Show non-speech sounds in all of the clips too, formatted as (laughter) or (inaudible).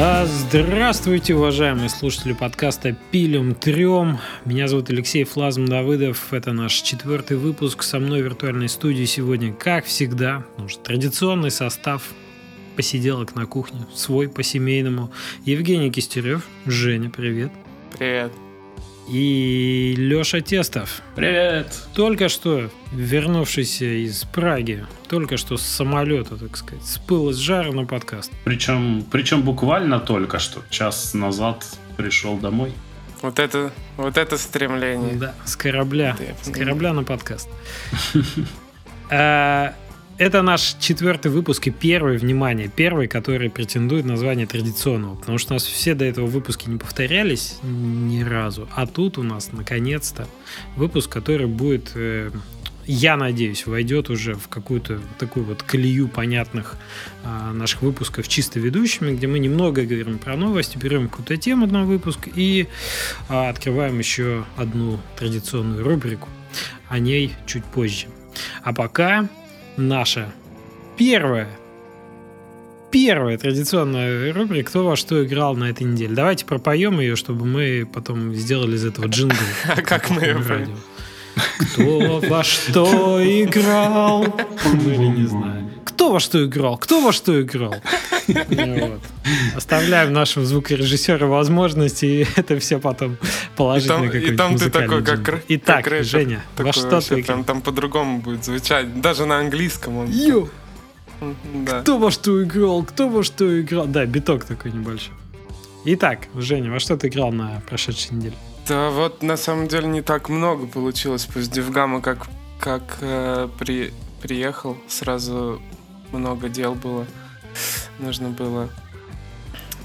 А, Здравствуйте, уважаемые слушатели подкаста «Пилим трем». Меня зовут Алексей Флазм Давыдов. Это наш четвертый выпуск. Со мной в виртуальной студии сегодня, как всегда, ну, что традиционный состав посиделок на кухне, свой по-семейному. Евгений Кистерев. Женя, привет. Привет. И Леша Тестов. Привет. Только что вернувшийся из Праги, только что с самолета, так сказать, с пыла с жара на подкаст. Причем, причем буквально только что, час назад пришел домой. Вот это, вот это стремление. Да, с корабля, Да, с корабля на подкаст. (laughs) Это наш четвертый выпуск и первый, внимание, первый, который претендует на звание традиционного, потому что у нас все до этого выпуски не повторялись ни разу, а тут у нас наконец-то выпуск, который будет, э, я надеюсь, войдет уже в какую-то такую вот колею понятных а, наших выпусков чисто ведущими, где мы немного говорим про новости, берем какую-то тему на выпуск и а, открываем еще одну традиционную рубрику. О ней чуть позже. А пока наша первая первая традиционная рубрика «Кто во что играл на этой неделе». Давайте пропоем ее, чтобы мы потом сделали из этого джингл. (laughs) А как мы поем? Кто во что играл? Или не знаю. Кто во что играл? Кто во что играл? Оставляем нашему звукорежиссеру возможность и это все потом положить И там, ты такой, как, Итак. Женя, во что ты играл? там по-другому будет звучать. Даже на английском он. Да. кто во что играл? Кто во что играл? Да, биток такой небольшой. Итак, Женя, во что ты играл на прошедшей неделе? Да вот на самом деле не так много получилось. Пусть Девгама как, как э, при, приехал, сразу много дел было. Нужно было.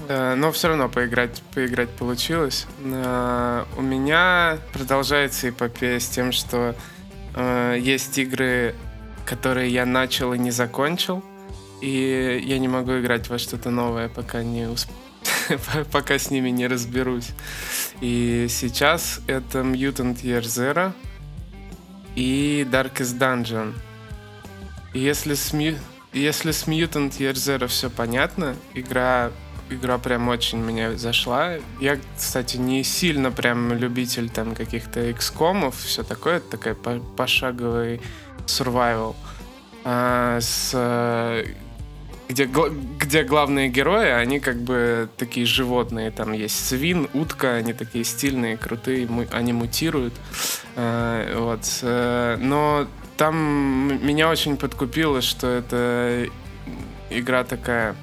Э, но все равно поиграть, поиграть получилось. Э, у меня продолжается эпопея с тем, что э, есть игры, которые я начал и не закончил. И я не могу играть во что-то новое, пока не усп- (laughs) пока с ними не разберусь. И сейчас это Mutant Year Zero и Darkest Dungeon. И если с, Mu- если с Mutant Year Zero все понятно, игра, игра прям очень меня зашла. Я, кстати, не сильно прям любитель там каких-то XCOM, все такое, это по- пошаговый survival. А, с э, где, где главные герои, они как бы такие животные. Там есть свин, утка, они такие стильные, крутые, они мутируют. Э, вот. э, Но там меня очень подкупило, что это игра такая...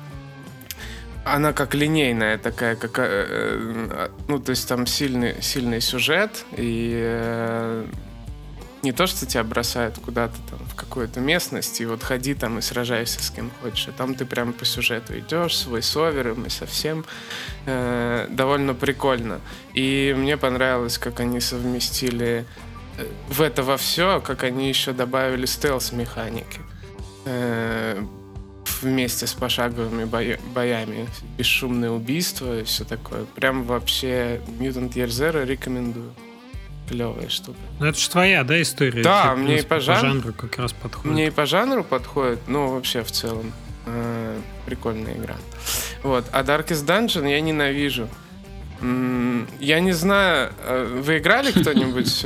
Она как линейная такая, как, э, э, ну, то есть там сильный, сильный сюжет, и э, не то, что тебя бросают куда-то там в какую-то местность, и вот ходи там и сражайся с кем хочешь. А там ты прям по сюжету идешь, свой совером и совсем э, довольно прикольно. И мне понравилось, как они совместили в это во все, как они еще добавили стелс-механики. Э, вместе с пошаговыми боя- боями, бесшумное убийство и все такое. Прям вообще Mutant Year Zero рекомендую. Клевая штука. Ну, это же твоя, да, история? Да, мне и по по жанру- как раз подходит. Мне и по жанру подходит, ну, вообще в целом. э, прикольная игра. Вот. А Darkest Dungeon я ненавижу. Я не знаю, э, вы играли (laughs) кто-нибудь?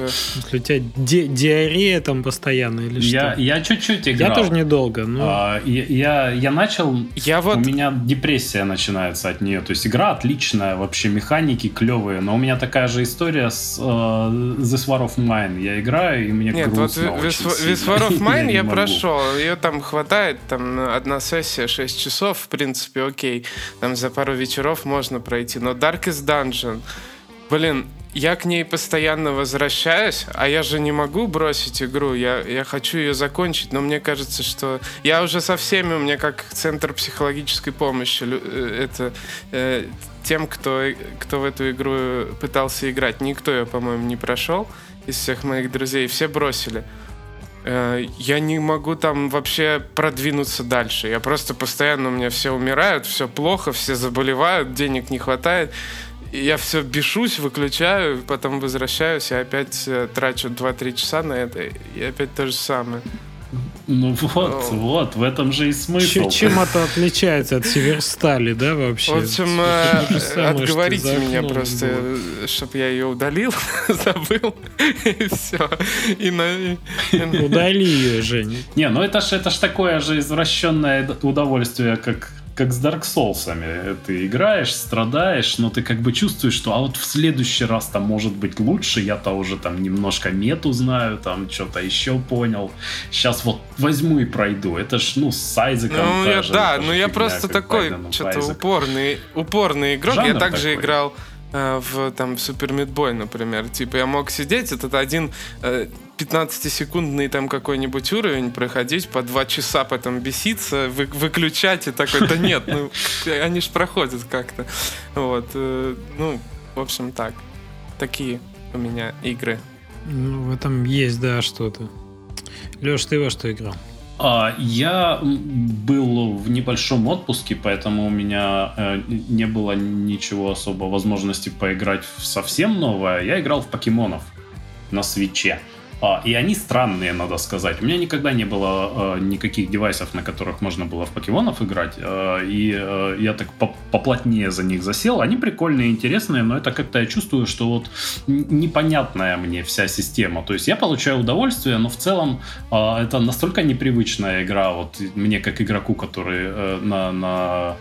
у тебя ди- диарея там постоянно или Я, что? я чуть-чуть Я играл. тоже недолго, но... А, я, я, я начал, Я вот... у меня депрессия начинается от нее. То есть игра отличная, вообще механики клевые, но у меня такая же история с э, This War of Mine. Я играю, и мне Нет, вот грустно This очень This сильно. War of (laughs) Mine я могу. прошел. Ее там хватает, там одна сессия 6 часов, в принципе, окей. Там за пару вечеров можно пройти. Но Darkest Dungeon, блин, я к ней постоянно возвращаюсь, а я же не могу бросить игру, я, я хочу ее закончить, но мне кажется, что я уже со всеми, у меня как центр психологической помощи, э, это э, тем, кто, кто в эту игру пытался играть. Никто ее, по-моему, не прошел из всех моих друзей, все бросили. Э, Я не могу там вообще продвинуться дальше. Я просто постоянно, у меня все умирают, все плохо, все заболевают, денег не хватает. Я все бешусь, выключаю, потом возвращаюсь и опять э, трачу 2-3 часа на это, и опять то же самое. Ну вот, Ну. вот, в этом же и смысл. Чем, чем это отличается от Северстали, да, вообще? В общем, э, самое, отговорите меня просто, было. чтобы я ее удалил, (laughs) забыл, и все. И на... Удали ее, Жень. Не, ну это ж, это ж такое же извращенное удовольствие, как, как с Dark Souls'ами. Ты играешь, страдаешь, но ты как бы чувствуешь, что а вот в следующий раз там может быть лучше, я-то уже там немножко мету знаю, там что-то еще понял. Сейчас вот возьму и пройду. Это ж, ну, с Айзеком Ну, та я, да, ну я просто такой, что-то упорный, упорный игрок. я Жанр также такой. играл в там в Супер Мидбой, например. Типа я мог сидеть, этот один э, 15-секундный там какой-нибудь уровень проходить, по два часа потом беситься, вы- выключать и такой, да нет, ну, они ж проходят как-то. Вот, э, ну, в общем, так. Такие у меня игры. Ну, в этом есть, да, что-то. Леш, ты во что играл? А, я был в небольшом отпуске, поэтому у меня э, не было ничего особо возможности поиграть в совсем новое. Я играл в покемонов на свече. А, и они странные, надо сказать. У меня никогда не было э, никаких девайсов, на которых можно было в покемонов играть. Э, и э, я так по- поплотнее за них засел. Они прикольные, интересные, но это как-то я чувствую, что вот непонятная мне вся система. То есть я получаю удовольствие, но в целом а, это настолько непривычная игра, вот мне как игроку, который э, на, на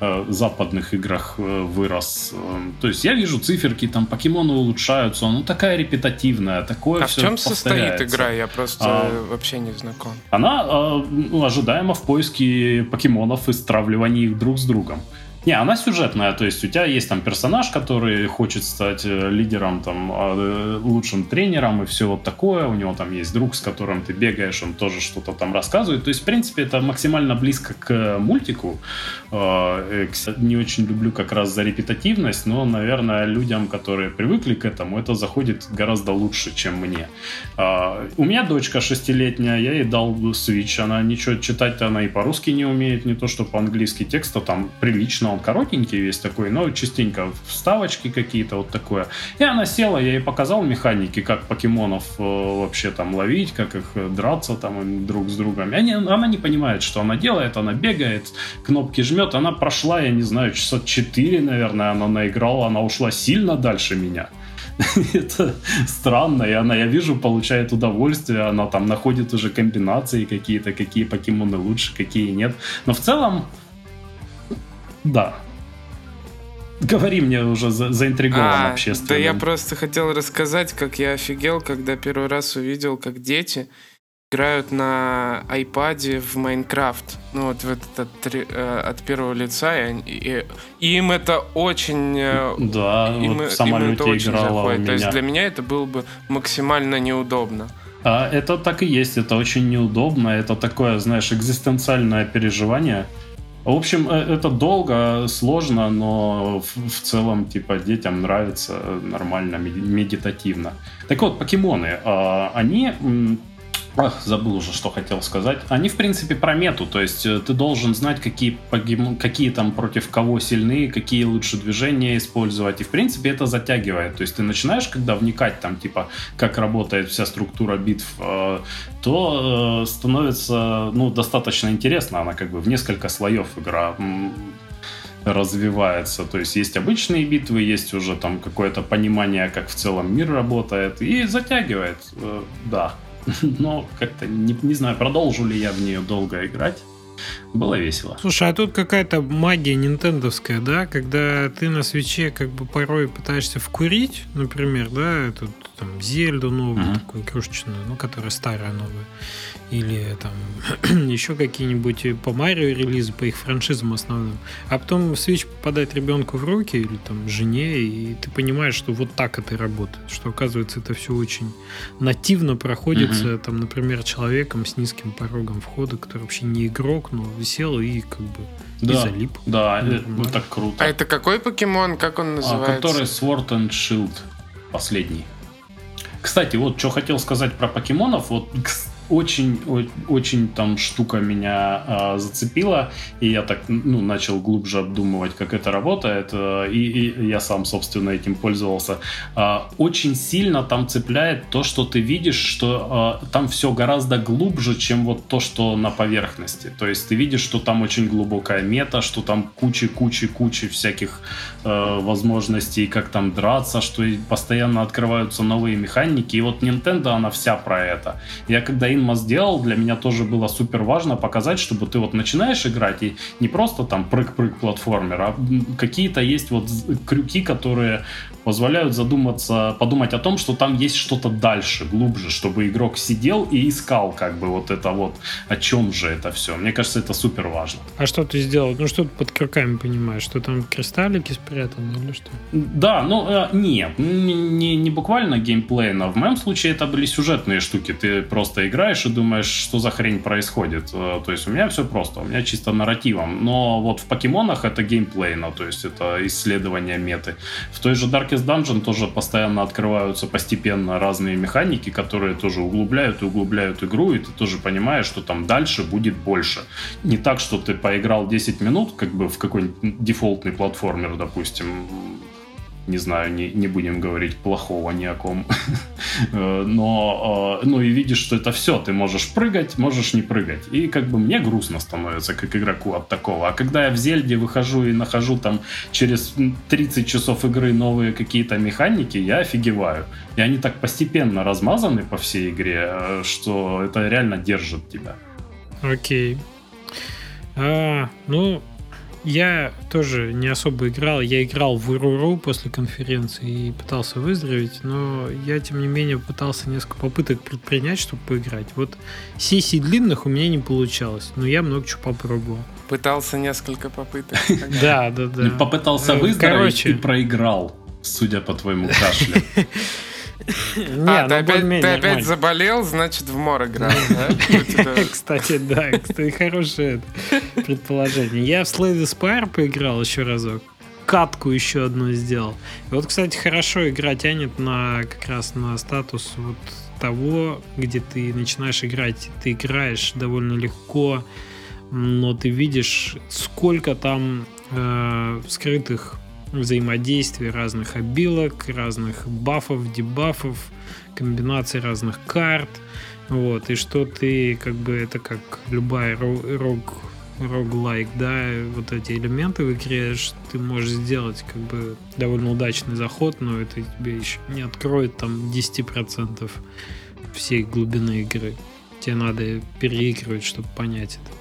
э, западных играх э, вырос. Э, То есть я вижу циферки, там покемоны улучшаются, ну такая репетативная, такое А в всё чем состоит игра? Я просто А. вообще не знаком. Она э, ну, ожидаема в поиске покемонов и стравливании их друг с другом. Не, она сюжетная, то есть у тебя есть там персонаж, который хочет стать э, лидером, там, э, лучшим тренером и все вот такое. У него там есть друг, с которым ты бегаешь, он тоже что-то там рассказывает. То есть, в принципе, это максимально близко к э, мультику. Кстати, Не очень люблю как раз за репетативность, но, наверное, людям, которые привыкли к этому, это заходит гораздо лучше, чем мне. А, У меня дочка шестилетняя, я ей дал Switch, она ничего читать-то она и по-русски не умеет, не то что по-английски. Текста там прилично, он коротенький весь такой, но частенько вставочки какие-то, вот такое. И она села, я ей показал механики, как покемонов э, вообще там ловить, как их э, драться там друг с другом. Они- она не понимает, что она делает, она бегает, кнопки жмет, она прошла, я не знаю, часа 4, наверное, она наиграла, она ушла сильно дальше меня. (laughs) Это странно, и она, я вижу, получает удовольствие, она там находит уже комбинации какие-то, какие покемоны лучше, какие нет. Но в целом, да. Говори мне уже за- заинтригован А, общественно. да я просто хотел рассказать, как я офигел, когда первый раз увидел, как дети играют на айпаде в Майнкрафт. Ну вот в этот от, э, от первого лица. И, и- им это очень... э, Да, им, вот в им это очень играла у заходит. То есть меня. для меня это было бы максимально неудобно. А, это так и есть, это очень неудобно, это такое, знаешь, экзистенциальное переживание. В общем, э, это долго, сложно, но в, в целом, типа, детям нравится нормально, меди- медитативно. Так вот, покемоны, а, они... Ах, забыл уже, что хотел сказать. Они, в принципе, про мету. То есть э, ты должен знать, какие, погим- какие там против кого сильны, какие лучше движения использовать. И, в принципе, это затягивает. То есть ты начинаешь, когда вникать там, типа, как работает вся структура битв, э, то э, становится, ну, достаточно интересно. Она как бы в несколько слоев игра развивается. То есть есть обычные битвы, есть уже там какое-то понимание, как в целом мир работает, и затягивает, да. (laughs) Но как-то не, не знаю, продолжу ли я в нее долго играть. Было весело. Слушай, а тут какая-то магия нинтендовская, да, когда ты на свече как бы порой пытаешься вкурить, например, да, эту там Зельду новую, Мгм. такую игрушечную, ну, которая старая новая, или там (clears throat) еще какие-нибудь и по Марио релизы, по их франшизам основным. А потом Switch попадает ребенку в руки или там жене, и ты понимаешь, что вот так это работает, что оказывается это все очень нативно проходится, там, например, человеком с низким порогом входа, который вообще не игрок, но висел и как бы и Да, залип. да, Ну, это круто. А это какой покемон? Как он А, называется? который Sword and Shield последний. Кстати, вот что хотел сказать про покемонов. Вот, кс- очень, очень там штука меня э, зацепила, и я так, ну, начал глубже обдумывать, как это работает, э, и, и я сам, собственно, этим пользовался. Э, очень сильно там цепляет то, что ты видишь, что э, там все гораздо глубже, чем вот то, что на поверхности. То есть ты видишь, что там очень глубокая мета, что там кучи-кучи-кучи всяких э, возможностей, как там драться, что постоянно открываются новые механики. И вот Nintendo, она вся про это. Я когда Инма сделал, для меня тоже было супер важно показать, чтобы ты вот начинаешь играть и не просто там прыг-прыг платформер, а какие-то есть вот крюки, которые позволяют задуматься, подумать о том, что там есть что-то дальше, глубже, чтобы игрок сидел и искал как бы вот это вот, о чем же это все. Мне кажется, это супер важно. А что ты сделал? Ну что ты под крюками понимаешь? Что там кристаллики спрятаны или что? Да, ну э, нет, не, не буквально геймплейно. В моем случае это были сюжетные штуки. Ты просто играешь и думаешь, что за хрень происходит. Э, то есть у меня все просто, у меня чисто нарративом. Но вот в покемонах это геймплейно, то есть это исследование меты. В той же Dark Darkest Dungeon тоже постоянно открываются постепенно разные механики, которые тоже углубляют и углубляют игру, и ты тоже понимаешь, что там дальше будет больше. Не так, что ты поиграл 10 минут, как бы в какой-нибудь дефолтный платформер, допустим, не знаю, не, не будем говорить плохого ни о ком. (laughs) Э, но, э, ну и видишь, что это все, ты можешь прыгать, можешь не прыгать. И как бы мне грустно становится, как игроку от такого. А когда я в Зельде выхожу и нахожу там через 30 часов игры новые какие-то механики, я офигеваю. И они так постепенно размазаны по всей игре, э, что это реально держит тебя. Окей. А, ну, я тоже не особо играл. Я играл в РУРУ после конференции и пытался выздороветь, но я, тем не менее, пытался несколько попыток предпринять, чтобы поиграть. Вот сессий длинных у меня не получалось, но я много чего попробовал. Пытался несколько попыток. (laughs) Да, да, да. Попытался ну, выздороветь и проиграл, судя по твоему кашлю. (laughs) (laughs) Не, а, ну, ты, опять, ты опять заболел, значит, в мор играл, да? (laughs) (laughs) Кстати, да, кстати, хорошее предположение. Я в Slay the Spire поиграл еще разок. Катку еще одну сделал. И вот, кстати, хорошо игра тянет на как раз на статус вот того, где ты начинаешь играть. Ты играешь довольно легко, но ты видишь, сколько там э, скрытых взаимодействие разных обилок, разных бафов, дебафов, комбинаций разных карт. Вот, и что ты, как бы, это как любая рог, роглайк, да, вот эти элементы в игре, ты можешь сделать, как бы, довольно удачный заход, но это тебе еще не откроет там 10% всей глубины игры. Тебе надо переигрывать, чтобы понять это.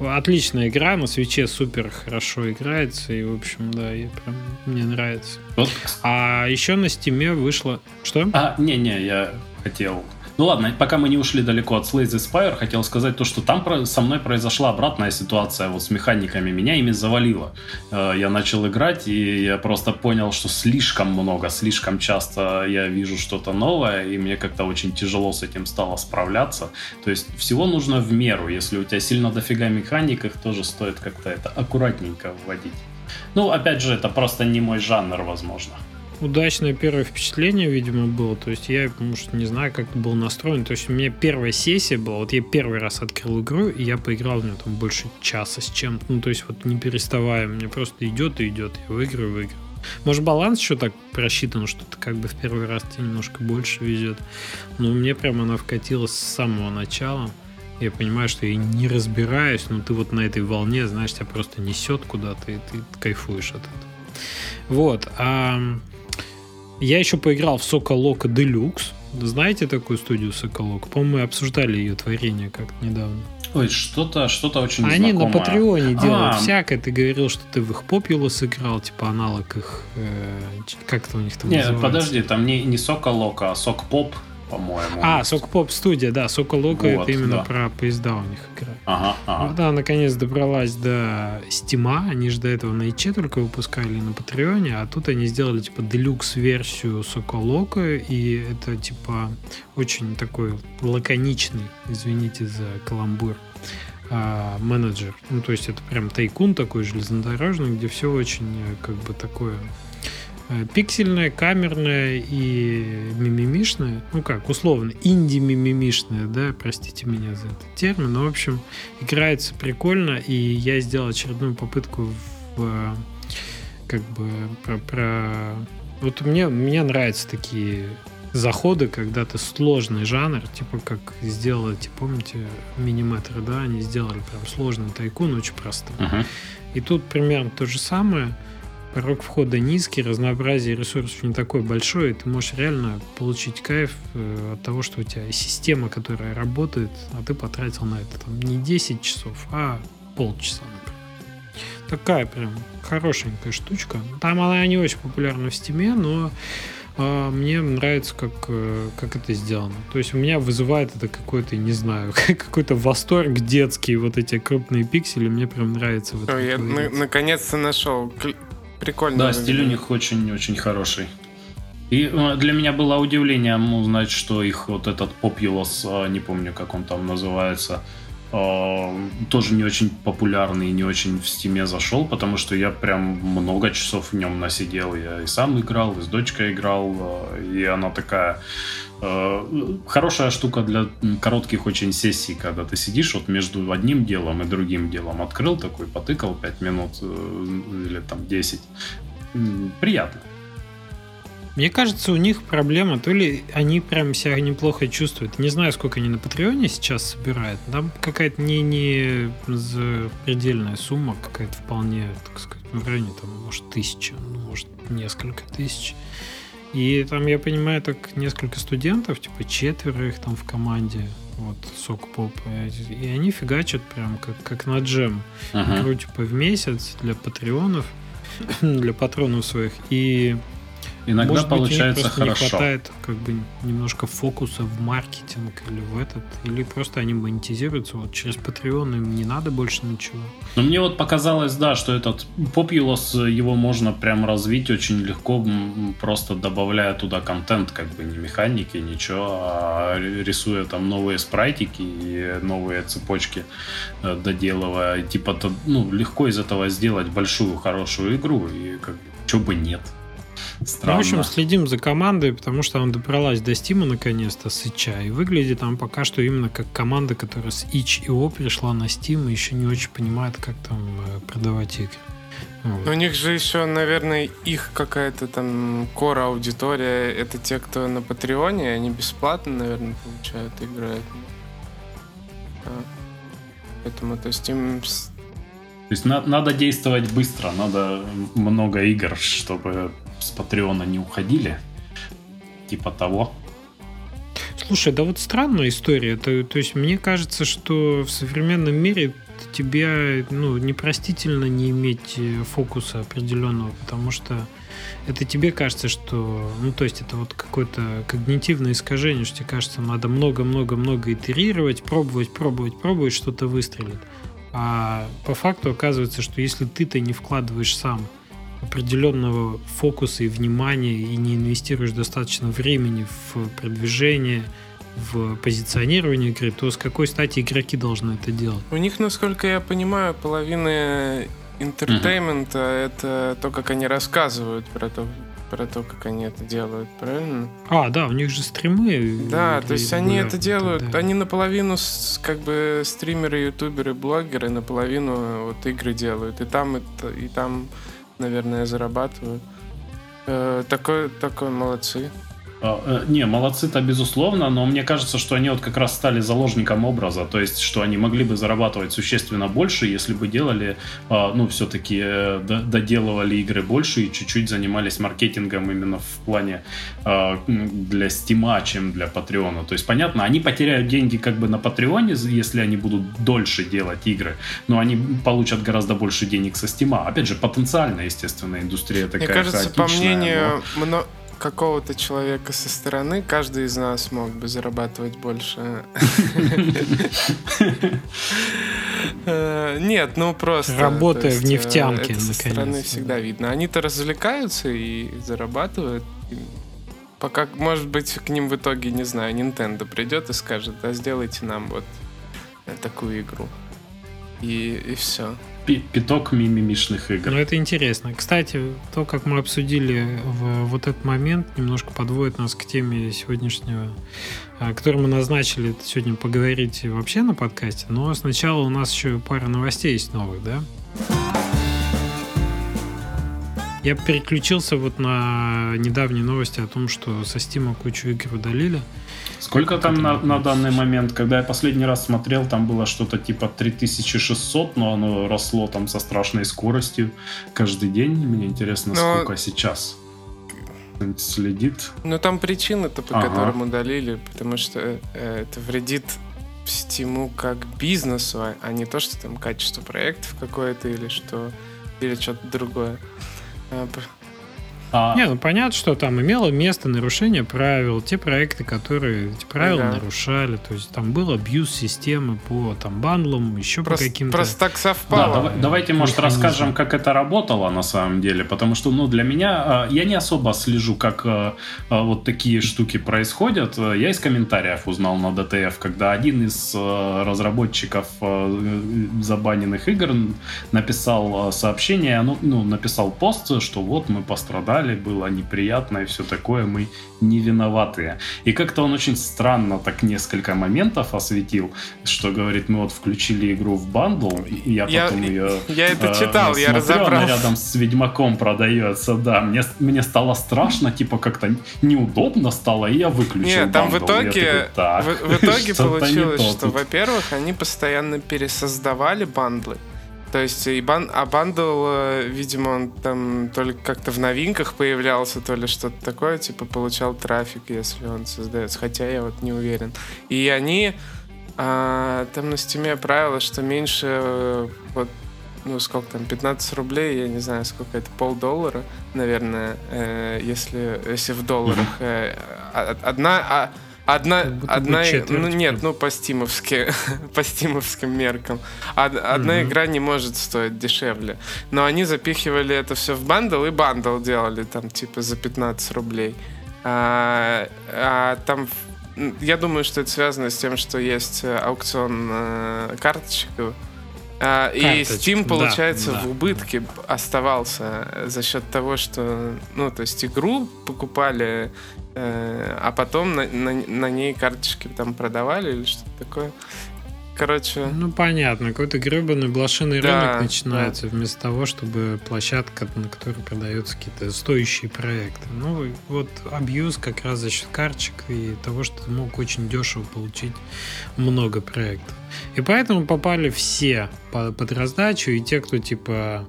Отличная игра, на свече супер хорошо играется, и, в общем, да, я прям, мне нравится. Вот. А еще на стиме вышло... Что? А, не-не, я хотел ну ладно, пока мы не ушли далеко от Slay the Spire, хотел сказать то, что там со мной произошла обратная ситуация вот с механиками. Меня ими завалило. Э, я начал играть, и я просто понял, что слишком много, слишком часто я вижу что-то новое, и мне как-то очень тяжело с этим стало справляться. То есть всего нужно в меру. Если у тебя сильно дофига механик, их тоже стоит как-то это аккуратненько вводить. Ну, опять же, это просто не мой жанр, возможно удачное первое впечатление, видимо, было. То есть я, может, не знаю, как был настроен. То есть у меня первая сессия была. Вот я первый раз открыл игру, и я поиграл в нее там больше часа с чем-то. Ну, то есть вот не переставая. Мне просто идет и идет. Я выиграю, выиграю. Может, баланс еще так просчитан, что ты как бы в первый раз тебе немножко больше везет. Но мне прям она вкатилась с самого начала. Я понимаю, что я не разбираюсь, но ты вот на этой волне, знаешь, тебя просто несет куда-то, и ты кайфуешь от этого. Вот. А я еще поиграл в Соколока Deluxe. Знаете такую студию Соколок? По-моему, мы обсуждали ее творение как-то недавно. Ой, что-то что очень Они знакомое. на Патреоне делают а, всякое. Ты говорил, что ты в их Populous играл, типа аналог их... Э, как это у них там Нет, называется? подожди, там не, не Соколока, а Сок Поп по-моему. А, Сокпоп студия, да, Соколока вот, это именно да. про поезда у них игра. Ага, ага. Ну, да, наконец добралась до Стима, они же до этого на ИЧ только выпускали на Патреоне, а тут они сделали типа делюкс версию Соколока, и это типа очень такой лаконичный, извините за каламбур, а, менеджер. Ну, то есть это прям тайкун такой железнодорожный, где все очень э, как бы такое пиксельная, камерная и мимимишная, ну как, условно, инди-мимимишная, да, простите меня за этот термин, но, в общем, играется прикольно, и я сделал очередную попытку в, как бы, про, про... Вот мне, мне нравятся такие заходы, когда ты сложный жанр, типа как сделали, типа, помните, миниметры, да, они сделали прям сложный тайкун, очень простой. Uh-huh. И тут примерно то же самое, порог входа низкий, разнообразие ресурсов не такое большое, и ты можешь реально получить кайф э, от того, что у тебя система, которая работает, а ты потратил на это там не 10 часов, а полчаса. Такая прям хорошенькая штучка. Там она не очень популярна в стиме, но а мне нравится, как, э, как это сделано. То есть у меня вызывает это какой-то, не знаю, (laughs) какой-то восторг детский, вот эти крупные пиксели, мне прям нравится. Вот я на- наконец-то нашел. Прикольно. Да, стиль у них очень-очень хороший. И э, для меня было удивлением узнать, что их вот этот Populous, а, не помню, как он там называется, тоже не очень популярный и не очень в стиме зашел, потому что я прям много часов в нем насидел. Я и сам играл, и с дочкой играл, а, и она такая а, хорошая штука для коротких очень сессий, когда ты сидишь вот между одним делом и другим делом. Открыл такой, потыкал 5 минут э, или там 10. Приятно. Мне кажется, у них проблема, то ли они прям себя неплохо чувствуют. Не знаю, сколько они на Патреоне сейчас собирают. Там какая-то не, не предельная сумма, какая-то вполне, так сказать, в районе, там, может, тысяча, ну, может, несколько тысяч. И там, я понимаю, так несколько студентов, типа четверо их там в команде, вот, сок поп, и они фигачат прям как, как на джем. Uh-huh. Игру, типа, в месяц для патреонов, (clears throat) для патронов своих. И Иногда Может получается быть, хорошо. Не хватает как бы немножко фокуса в маркетинг или в этот, или просто они монетизируются вот через Patreon, им не надо больше ничего. Но мне вот показалось, да, что этот Populous, его можно прям развить очень легко, просто добавляя туда контент, как бы не механики, ничего, а рисуя там новые спрайтики и новые цепочки э, доделывая. Типа, ну, легко из этого сделать большую хорошую игру, и как бы, чего бы нет. Странно. Ну, в общем, следим за командой, потому что она добралась до Стима наконец-то с Ича. И выглядит там пока что именно как команда, которая с Ич и О пришла на Steam и еще не очень понимает, как там э, продавать игры. Вот. У них же еще, наверное, их какая-то там кора аудитория. Это те, кто на Патреоне, они бесплатно, наверное, получают, играют. А. Поэтому, то есть им то есть на, надо действовать быстро, надо много игр, чтобы с Патреона не уходили. Типа того. Слушай, да вот странная история. То, то есть мне кажется, что в современном мире тебе ну, непростительно не иметь э, фокуса определенного, потому что это тебе кажется, что, ну, то есть это вот какое-то когнитивное искажение, что тебе кажется, надо много-много-много итерировать, пробовать, пробовать, пробовать, что-то выстрелит. А по факту оказывается, что если ты-то не вкладываешь сам определенного фокуса и внимания и не инвестируешь достаточно времени в продвижение, в позиционирование игры, то с какой стати игроки должны это делать? У них, насколько я понимаю, половина entertainment а угу. это то, как они рассказывают про то, про то, как они это делают, правильно? А, да, у них же стримы. Да, то есть они это делают, да. они наполовину как бы стримеры, ютуберы, блогеры, наполовину вот игры делают, и там это, и там наверное, зарабатывают. Э, такой, такой молодцы. А, э, не, молодцы-то безусловно, но мне кажется, что они вот как раз стали заложником образа, то есть, что они могли бы зарабатывать существенно больше, если бы делали, а, ну, все-таки э, доделывали игры больше и чуть-чуть занимались маркетингом именно в плане для Стима, чем для Патреона. То есть, понятно, они потеряют деньги как бы на Патреоне, если они будут дольше делать игры, но они получат гораздо больше денег со Стима. Опять же, потенциально, естественно, индустрия такая Мне кажется, по мнению но какого-то человека со стороны каждый из нас мог бы зарабатывать больше. Э, нет, ну просто. Работая в нефтянке, Со стороны всегда видно. Они-то развлекаются и зарабатывают. Пока, может быть, к ним в итоге, не знаю, Nintendo придет и скажет, а сделайте нам вот такую игру. и, и все. Пяток мимимишных игр. Ну, это интересно. Кстати, то, как мы обсудили в вот этот момент, немножко подводит нас к теме сегодняшнего, о которой мы назначили сегодня поговорить вообще на подкасте. Но сначала у нас еще пара новостей есть новых, да? Я переключился вот на недавние новости о том, что со Steam кучу игр удалили. Сколько там на, на данный момент? Когда я последний раз смотрел, там было что-то типа 3600, но оно росло там со страшной скоростью каждый день. Мне интересно, но... сколько сейчас следит. Ну там причины-то, по ага. которым удалили, потому что э, это вредит Стиму как бизнесу, а, а не то, что там качество проектов какое-то или что или что-то другое. А, а... Не, ну понятно, что там имело место нарушение правил, те проекты, которые эти правила да. нарушали, то есть там был абьюз системы по там бандлам, еще просто, по каким-то... Просто так совпало. Да, давай, давайте, может, расскажем, как это работало на самом деле, потому что, ну, для меня, а, я не особо слежу, как а, вот такие штуки происходят. Я из комментариев узнал на DTF, когда один из разработчиков забаненных игр написал сообщение, ну, ну написал пост, что вот мы пострадали страдали, было неприятно и все такое, мы не виноватые. И как-то он очень странно так несколько моментов осветил, что говорит, мы вот включили игру в бандл, и я, я потом ее (laughs) Я это э, читал, я разобрал. Она рядом с Ведьмаком продается, да. Мне, мне стало страшно, типа как-то неудобно стало, и я выключил Нет, там в итоге, такой, в, в итоге (laughs) получилось, что, во-первых, они постоянно пересоздавали bundle ы. То есть, и бан, а bundle, э, видимо, он там только как-то в новинках появлялся, то ли что-то такое, типа получал трафик, если он создается. Хотя я вот не уверен. И они а, там на Steam е правило, что меньше э, вот ну, сколько там, 15 рублей, я не знаю, сколько это, полдоллара, наверное, э, если, если в долларах. Э, одна, а, Одна, одна, ну нет, ну по стимовски, (laughs) по стимовским меркам. Од, одна mm-hmm. игра не может стоить дешевле. Но они запихивали это все в bundle и bundle делали там типа за 15 рублей. А, а там, я думаю, что это связано с тем, что есть э, аукцион э, карточек. А, и Steam, получается, да, да. в убытке оставался за счет того, что, ну, то есть игру покупали Э, а потом на, на, на ней карточки там продавали или что-то такое. Короче. Ну понятно, какой-то гребаный блошиный да, рынок начинается да. вместо того, чтобы площадка, на которой продаются какие-то стоящие проекты. Ну вот абьюз как раз за счет карточек и того, что ты мог очень дешево получить много проектов. И поэтому попали все под раздачу, и те, кто типа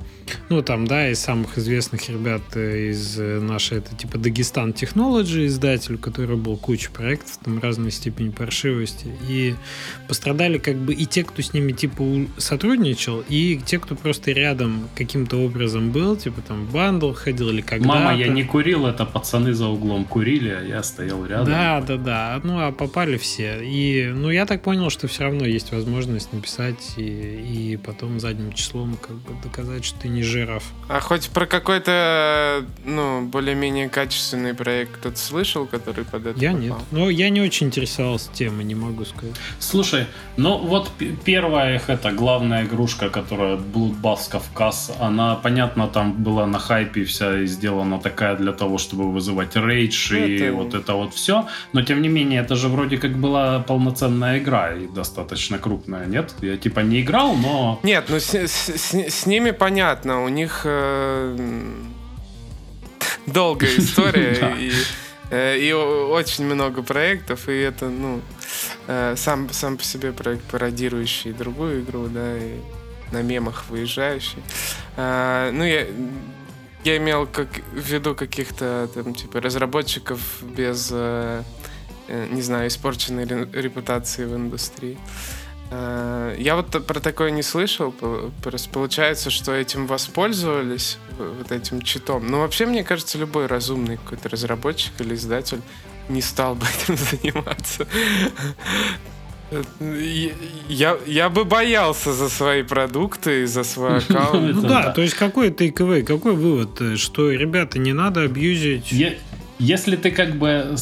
ну, там, да, из самых известных ребят э, из э, нашей, это типа Дагестан Technology, издатель, у которого был куча проектов, там разной степени паршивости. И пострадали как бы и те, кто с ними типа сотрудничал, и те, кто просто рядом каким-то образом был, типа там в бандл ходил или когда Мама, я не курил, это пацаны за углом курили, а я стоял рядом. Да, да, да. Ну, а попали все. И, ну, я так понял, что все равно есть возможность написать и, и потом задним числом как бы доказать, что ты не жиров. А хоть про какой-то, ну, более-менее качественный проект кто-то слышал, который под это Я попал? нет. Ну, я не очень интересовался темой, не могу сказать. Слушай, ну вот первая их, это главная игрушка, которая Bloodbath Кавказ, она, понятно, там была на хайпе вся сделана такая для того, чтобы вызывать рейдж ну, и это... вот это вот все, но тем не менее, это же вроде как была полноценная игра и достаточно крупная, нет? Я типа не играл, но... Нет, ну с, с, с, с ними понятно у них э, долгая (laughs) история и, э, и очень много проектов, и это, ну, э, сам, сам по себе проект, пародирующий другую игру, да, и на мемах выезжающий. Э, ну, я, я имел как, в виду каких-то там, типа, разработчиков без, э, э не знаю, испорченной репутации в индустрии. Э, я вот про такое не слышал. Получается, что этим воспользовались, вот этим читом. Но вообще, мне кажется, любой разумный какой-то разработчик или издатель не стал бы (laughs) этим заниматься. Я, я бы боялся за свои продукты за свой (laughs) аккаунт. Ну да, то есть какой тейковый, какой вывод? Что, ребята, не надо абьюзить если ты как бы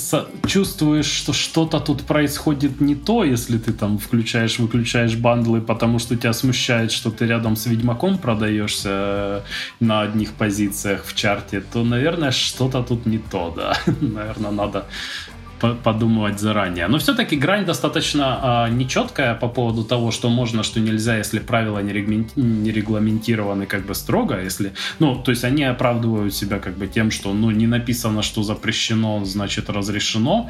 чувствуешь, что что-то тут происходит не то, если ты там включаешь, выключаешь бандлы, потому что тебя смущает, что ты рядом с Ведьмаком продаешься э, на одних позициях в чарте, то, наверное, что-то тут не то, да. (laughs) Наверное, надо подумывать заранее. Но все-таки грань достаточно а, нечеткая по поводу того, что можно, что нельзя, если правила не, регламенти- не регламентированы как бы строго, если, ну, то есть они оправдывают себя как бы тем, что, ну, не написано, что запрещено, значит разрешено.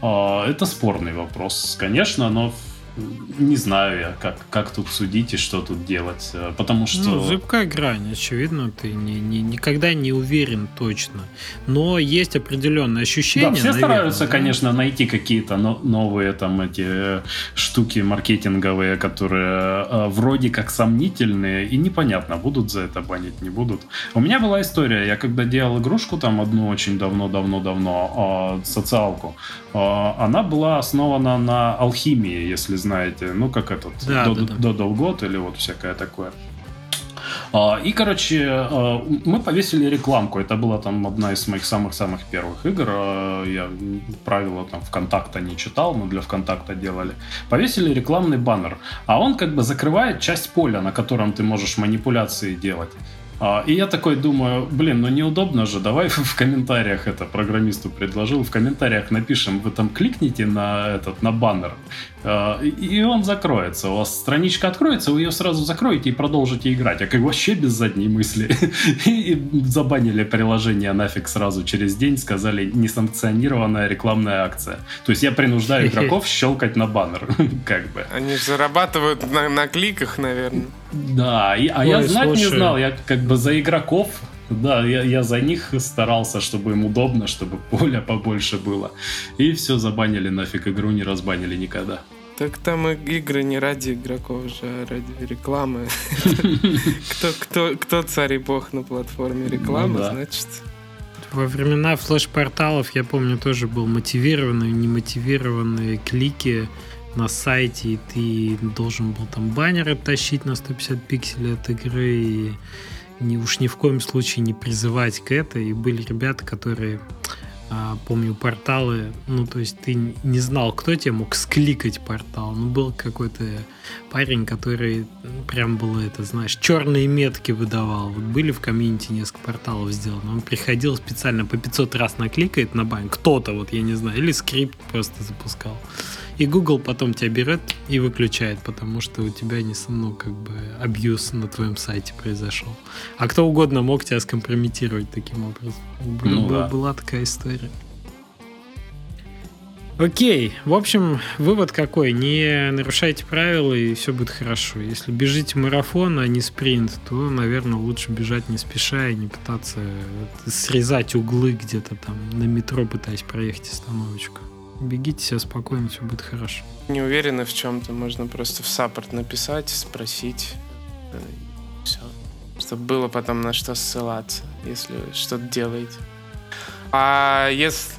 А, это спорный вопрос, конечно, но не знаю я, как, как тут судить и что тут делать. Э, потому что... Ну, зыбкая грань, очевидно, ты не, не, никогда не уверен точно. Но есть определенное ощущение. Да, все наверное, стараются, да? конечно, найти какие-то новые там эти э, штуки маркетинговые, которые э, вроде как сомнительные, и непонятно, будут за это банить, не будут. У меня была история, я когда делал игрушку там одну очень давно-давно-давно, социалку, она была основана на алхимии, если знаете, ну, как этот, да, до, да, да. до Долгот или вот всякое такое. А, и, короче, а, мы повесили рекламку. Это была там одна из моих самых-самых первых игр. А, я правила там ВКонтакта не читал, но для ВКонтакта делали. Повесили рекламный баннер. А он как бы закрывает часть поля, на котором ты можешь манипуляции делать. И я такой думаю, блин, ну неудобно же, давай в комментариях это программисту предложил, в комментариях напишем, вы там кликните на этот, на баннер, и он закроется. У вас страничка откроется, вы ее сразу закроете и продолжите играть. А как вообще без задней мысли. (laughs) И забанили приложение нафиг сразу через день, сказали несанкционированная рекламная акция. То есть я принуждаю игроков (laughs) щелкать на баннер. (laughs) Как бы. Они же зарабатывают на, на кликах, наверное. Да, и, а Ой, я знать слушай. не знал, я как бы за игроков да, я, я за них старался, чтобы им удобно, чтобы поля побольше было. И все, забанили нафиг игру, не разбанили никогда. Так там игры не ради игроков же, а ради рекламы. (laughs) кто, кто, кто царь и бог на платформе рекламы, ну, да. значит... Во времена флеш-порталов, я помню, тоже был мотивированные, немотивированные клики на сайте, и ты должен был там баннеры тащить на 150 пикселей от игры, и уж ни в коем случае не призывать к это. И были ребята, которые, помню, порталы, ну, то есть ты не знал, кто тебе мог скликать портал. Ну, был какой-то парень, который прям было это, знаешь, черные метки выдавал. Вот были в комьюнити несколько порталов сделаны. Он приходил специально по 500 раз накликает на бань. Кто-то, вот я не знаю, или скрипт просто запускал. И Google потом тебя берет и выключает, потому что у тебя не ну, как бы абьюз на твоем сайте произошел. А кто угодно мог тебя скомпрометировать таким образом. Ну, Была, да. была такая история. Окей, в общем, вывод какой? Не нарушайте правила, и все будет хорошо. Если бежите марафон, а не спринт, то, наверное, лучше бежать не спеша и не пытаться срезать углы где-то там на метро, пытаясь проехать остановочку бегите себе спокойно, все будет хорошо. Не уверены в чем-то, можно просто в support написать, спросить. Э, все. Чтобы было потом на что ссылаться, если что-то делаете. А если...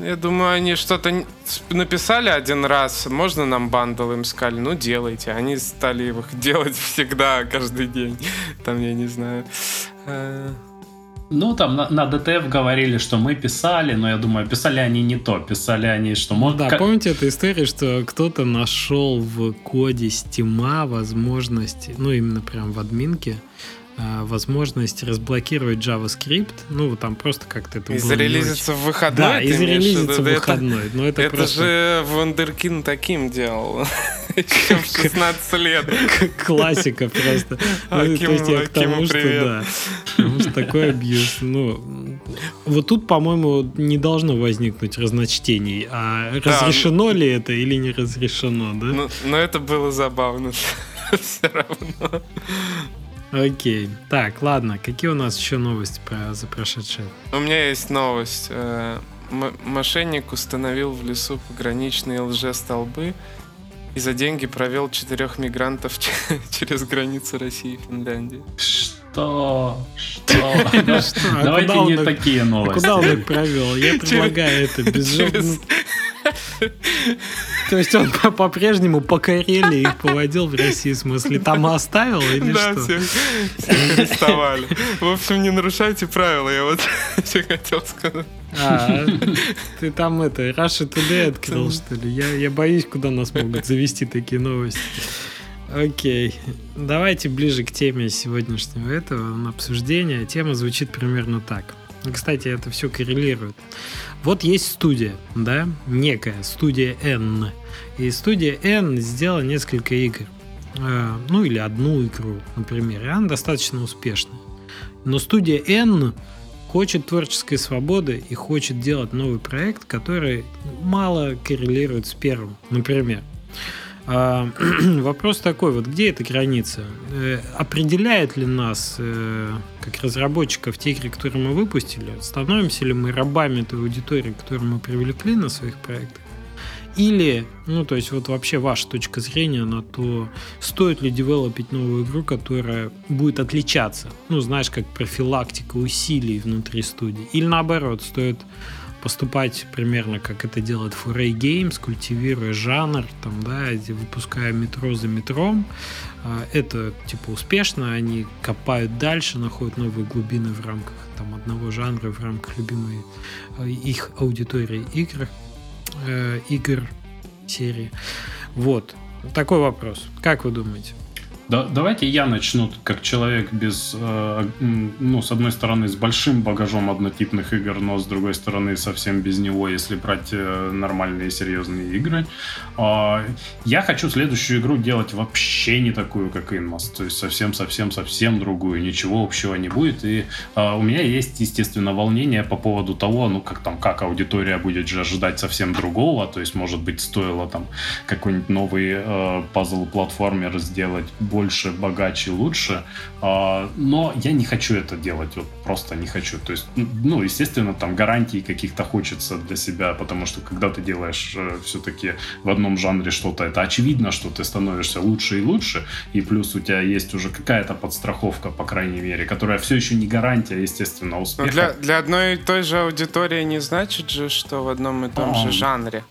Я думаю, они что-то написали один раз, можно нам bundle им сказали, ну делайте. Они стали их (laughs) делать всегда, каждый день. Там, я не знаю. Ну, там на, на DTF говорили, что мы писали, но я думаю, писали они не то. Писали они, что... Ну, да, как... помните эту историю, что кто-то нашел в коде Steam возможности, ну, именно прям в админке, возможность разблокировать JavaScript, ну, там просто как-то это и было зарелизиться в выходной? Да, и зарелизиться в выходной. Это, но это, это просто... же Вандеркин таким делал. (laughs) (laughs) В 16 лет. Классика просто. Ну, тому, что да. Потому что такой абьюз. Ну, вот тут, по-моему, не должно возникнуть разночтений. А разрешено ли это или не разрешено, да? Но это было забавно (laughs) все равно. Окей. Так, ладно. Какие у нас еще новости про за прошедшее? У меня есть новость. Э, м- мошенник установил в лесу пограничные лжестолбы и за деньги провел четырех мигрантов (laughs) через границу России и Финляндии. Что? Что? (laughs) А давайте не такие новости. Куда он их провел? Я (laughs) предлагаю это без То есть он по-прежнему по Карелии их поводил в России, в смысле, там оставил или Да, что? всех, всех арестовали. В общем, не нарушайте правила, я вот (laughs) все хотел сказать. А, ты там это, Russia Today открыл, что ли? Я, я боюсь, куда нас могут завести такие новости. Окей. Давайте ближе к теме сегодняшнего этого обсуждения. Тема звучит примерно так. Кстати, это все коррелирует. Вот есть студия, да, некая студия N. И студия N сделала несколько игр. Э, Ну, или одну игру, например. И она достаточно успешная. Но студия N хочет творческой свободы и хочет делать новый проект, который мало коррелирует с первым. Например, а, (clears throat) вопрос такой, вот где эта граница? Э, Определяет ли нас, э, как разработчиков, те игры, которые мы выпустили, становимся ли мы рабами той аудитории, которую мы привлекли на своих проектах? Или, ну, то есть вот вообще ваша точка зрения на то, стоит ли девелопить новую игру, которая будет отличаться, ну, знаешь, как профилактика усилий внутри студии. Или наоборот, стоит поступать примерно как это делает Foray Games, культивируя жанр, там, да, выпуская метро за метром. А, Это, типа, успешно, они копают дальше, находят новые глубины в рамках там, одного жанра, в рамках любимой э, их аудитории игр, э, игр серии. Вот. Такой вопрос. Как вы думаете? Да, давайте я начну как человек без, э, ну, с одной стороны, с большим багажом однотипных игр, но с другой стороны, совсем без него, если брать э, нормальные серьезные игры. А, я хочу следующую игру делать вообще не такую, как Inmos, то есть совсем-совсем-совсем другую, ничего общего не будет. И а, у меня есть, естественно, волнение по поводу того, ну, как там, как аудитория будет же ожидать совсем другого, то есть, может быть, стоило там какой-нибудь новый э, пазл-платформер сделать больше, богаче, лучше. А, но я не хочу это делать, вот просто не хочу. То есть, ну, естественно, там гарантий каких-то хочется для себя, потому что когда ты делаешь э, все-таки в одном жанре что-то, это очевидно, что ты становишься лучше и лучше, и плюс у тебя есть уже какая-то подстраховка, по крайней мере, которая все еще не гарантия, естественно, Но успеха. для, для одной и той же аудитории не значит же, что в одном и том А. же жанре.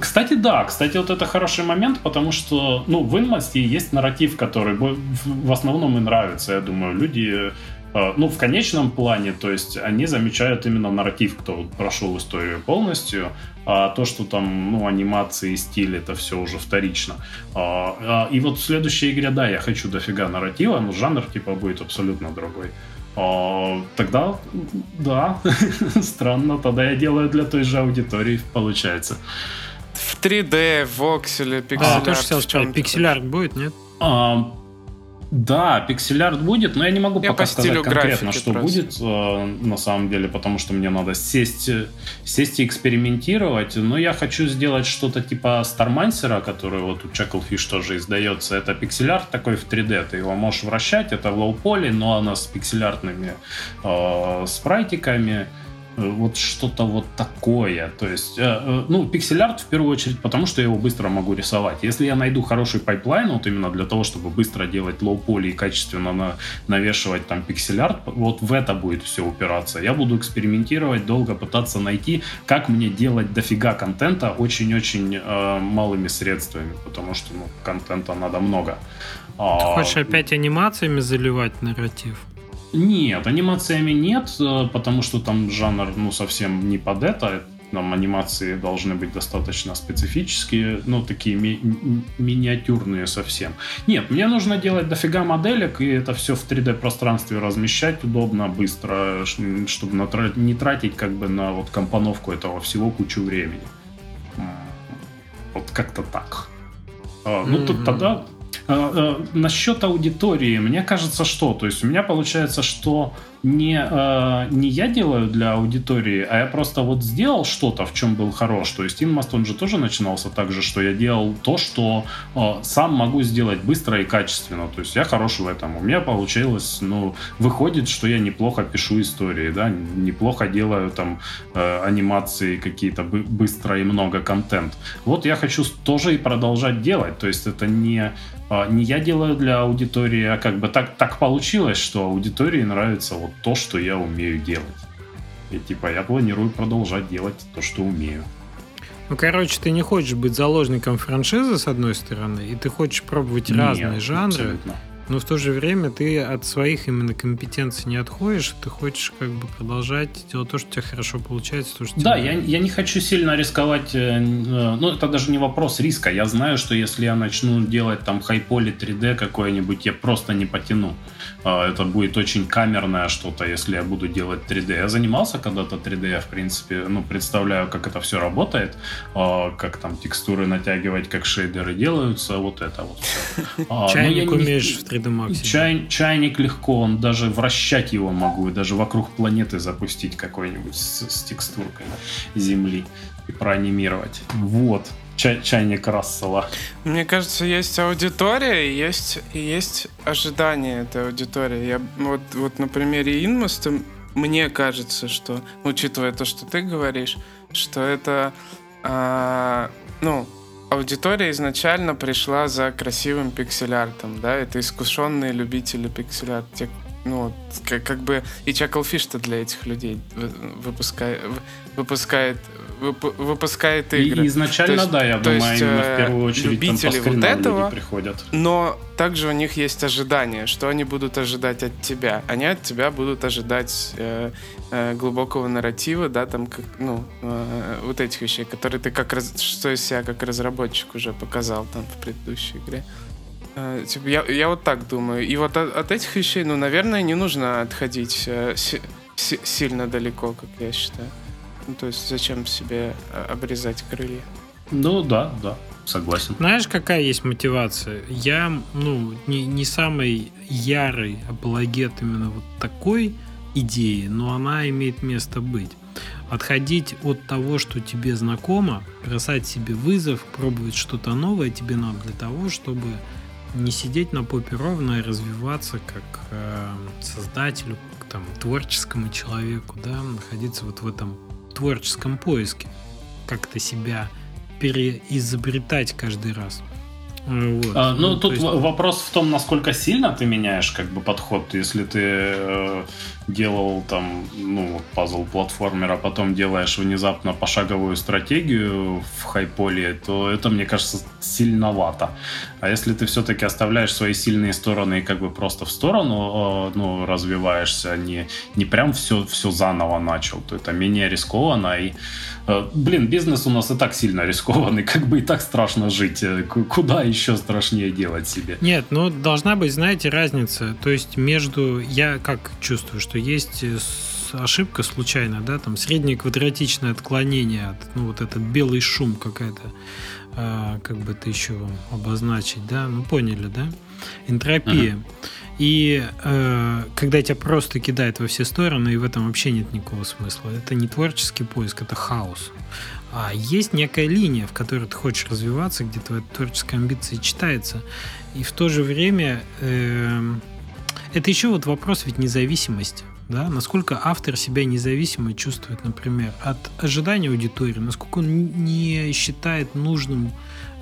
Кстати, да. Кстати, вот это хороший момент, потому что, ну, в Инмасте есть нарратив, который в основном и нравится, я думаю. Люди, э, ну, в конечном плане, то есть они замечают именно нарратив, кто прошел историю полностью, а то, что там, ну, анимации, стиль, это все уже вторично. А, а, И вот в следующей игре, да, я хочу дофига нарратива, но жанр, типа, будет абсолютно другой. А, Тогда, да, (laughs) странно, тогда я делаю для той же аудитории, получается. В 3D, в вокселе, А, пиксель тоже хотел сказать, пиксель-арт будет, нет? А, да, пиксель-арт будет, но я не могу Я пока по сказать конкретно, что просто. будет э, на самом деле, потому что мне надо сесть, э, сесть и экспериментировать. Но я хочу сделать что-то типа Starmancer а, который вот у Chucklefish тоже издается. Это пиксель-арт такой в 3D. Ты его можешь вращать, это в low-poly, но она с пиксель-артными э, спрайтиками. Э, Вот что-то вот такое. То есть, э, э, ну, пиксель-арт в первую очередь, потому что я его быстро могу рисовать. Если я найду хороший пайплайн, вот именно для того, чтобы быстро делать low-poly и качественно на- навешивать там пиксель-арт, вот в это будет все упираться. Я буду экспериментировать, долго пытаться найти, как мне делать дофига контента очень-очень э, малыми средствами, потому что, ну, контента надо много. А, Ты хочешь опять анимациями заливать нарратив? Нет, анимациями нет, э, потому что там жанр, ну, совсем не под это. Там анимации должны быть достаточно специфические, ну, такие ми- ми- миниатюрные совсем. Нет, мне нужно делать дофига моделек, и это все в 3D-пространстве размещать удобно, быстро, чтобы натра- не тратить как бы на вот компоновку этого всего кучу времени. Вот как-то так. А, Ну, тут Мгм. тогда насчет аудитории, мне кажется, что, то есть у меня получается, что не, а, не я делаю для аудитории, а я просто вот сделал что-то, в чем был хорош. То есть Инмаст, он же тоже начинался так же, что я делал то, что сам могу сделать быстро и качественно. То есть я хорош в этом. У меня получилось, ну, выходит, что я неплохо пишу истории, да, неплохо делаю там э, анимации какие-то бы- быстро и много контент. Вот я хочу тоже и продолжать делать. То есть это не, не я делаю для аудитории, а как бы так, так получилось, что аудитории нравится вот то, что я умею делать. И типа я планирую продолжать делать то, что умею. Ну, короче, ты не хочешь быть заложником франшизы, с одной стороны, и ты хочешь пробовать Нет, разные жанры. абсолютно. Но в то же время ты от своих именно компетенций не отходишь, ты хочешь как бы продолжать делать то, что у тебя хорошо получается. То, что Да, тебе я, я не хочу сильно рисковать. э, э, Ну, это даже не вопрос риска. Я знаю, что если я начну делать там хайполи 3D какое-нибудь, я просто не потяну. А, Это будет очень камерное что-то, если я буду делать 3D. Я занимался когда-то 3D, я, в принципе, ну, представляю, как это все работает, а, как там текстуры натягивать, как шейдеры делаются, вот это вот. (laughs) А, Чайник умеешь в 3D Max. Чай- чайник легко, он даже вращать его могу, и даже вокруг планеты запустить какой-нибудь с, с текстуркой Земли и проанимировать. Вот, чай- чайник Рассела. Мне кажется, есть аудитория и есть, и есть ожидание этой аудитории. Я, вот, вот на примере Инмоста мне кажется, что, учитывая то, что ты говоришь, что это, а, ну, аудитория изначально пришла за красивым пиксель-артом, да, это искушенные любители пиксель-арта, те, ну, вот, как, как бы и Чаклфиш-то для этих людей вы- выпускает, выпускает, вып- выпускает И игры. изначально, То есть- да, я то думаю, есть, именно э, в первую очередь там любители вот скринам этого- приходят. Но также у них есть ожидания, что они будут ожидать от тебя. Они от тебя будут ожидать э, э, глубокого нарратива, да, там, как, ну, э, вот этих вещей, которые ты как раз, что из себя как разработчик уже показал там в предыдущей игре. Э, типа, я, я вот так думаю. И вот от, от этих вещей, ну, наверное, не нужно отходить э, си- си- сильно далеко, как я считаю. Ну, то есть зачем себе э, обрезать крылья? Ну да, да, согласен. Знаешь, какая есть мотивация? Я, ну, не, не самый ярый апологет именно вот такой идеи, но она имеет место быть. Отходить от того, что тебе знакомо, бросать себе вызов, пробовать что-то новое тебе надо для того, чтобы не сидеть на попе ровно и развиваться как э, создателю, как там, творческому человеку, да, находиться вот в этом творческом поиске, как-то себя переизобретать каждый раз. Э, Вот. А, ну, то тут есть- вопрос в том, насколько сильно ты меняешь как бы подход. Если ты э, делал там, ну, пазл платформера, потом делаешь внезапно пошаговую стратегию в хайполе, то это, мне кажется, сильновато. А если ты все-таки оставляешь свои сильные стороны и как бы просто в сторону, э, ну, развиваешься, не, не прям все, все заново начал, то это менее рискованно и Э, Блин, бизнес у нас и так сильно рискованный, (laughs) как бы и так страшно жить. Э, Куда еще страшнее делать себе? Нет, ну должна быть, знаете, разница. То есть между... Я как чувствую, что есть э, ошибка случайная, да, там среднее квадратичное отклонение от, ну вот этот белый шум какая-то, а, как бы это еще обозначить, да, ну поняли, да? Энтропия. И э, когда тебя просто кидает во все стороны, и в этом вообще нет никакого смысла. Это не творческий поиск, это хаос. А есть некая линия, в которой ты хочешь развиваться, где твоя творческая амбиция читается. И в то же время эм, это еще вот вопрос ведь независимости. Да? Насколько автор себя независимо чувствует, например, от ожидания аудитории, насколько он не считает нужным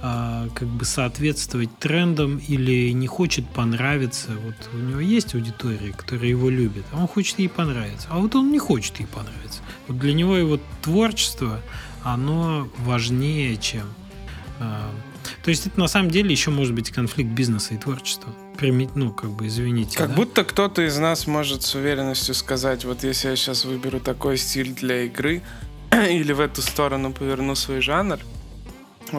а, как бы соответствовать трендам или не хочет понравиться. Вот у него есть аудитория, которая его любит, а он хочет ей понравиться. А вот он не хочет ей понравиться. Вот для него его творчество, оно важнее, чем... а, то есть это на самом деле еще может быть конфликт бизнеса и творчества. Прими- ну, как бы, извините. Как да? будто кто-то из нас может с уверенностью сказать, вот если я сейчас выберу такой стиль для игры (clears throat) или в эту сторону поверну свой жанр,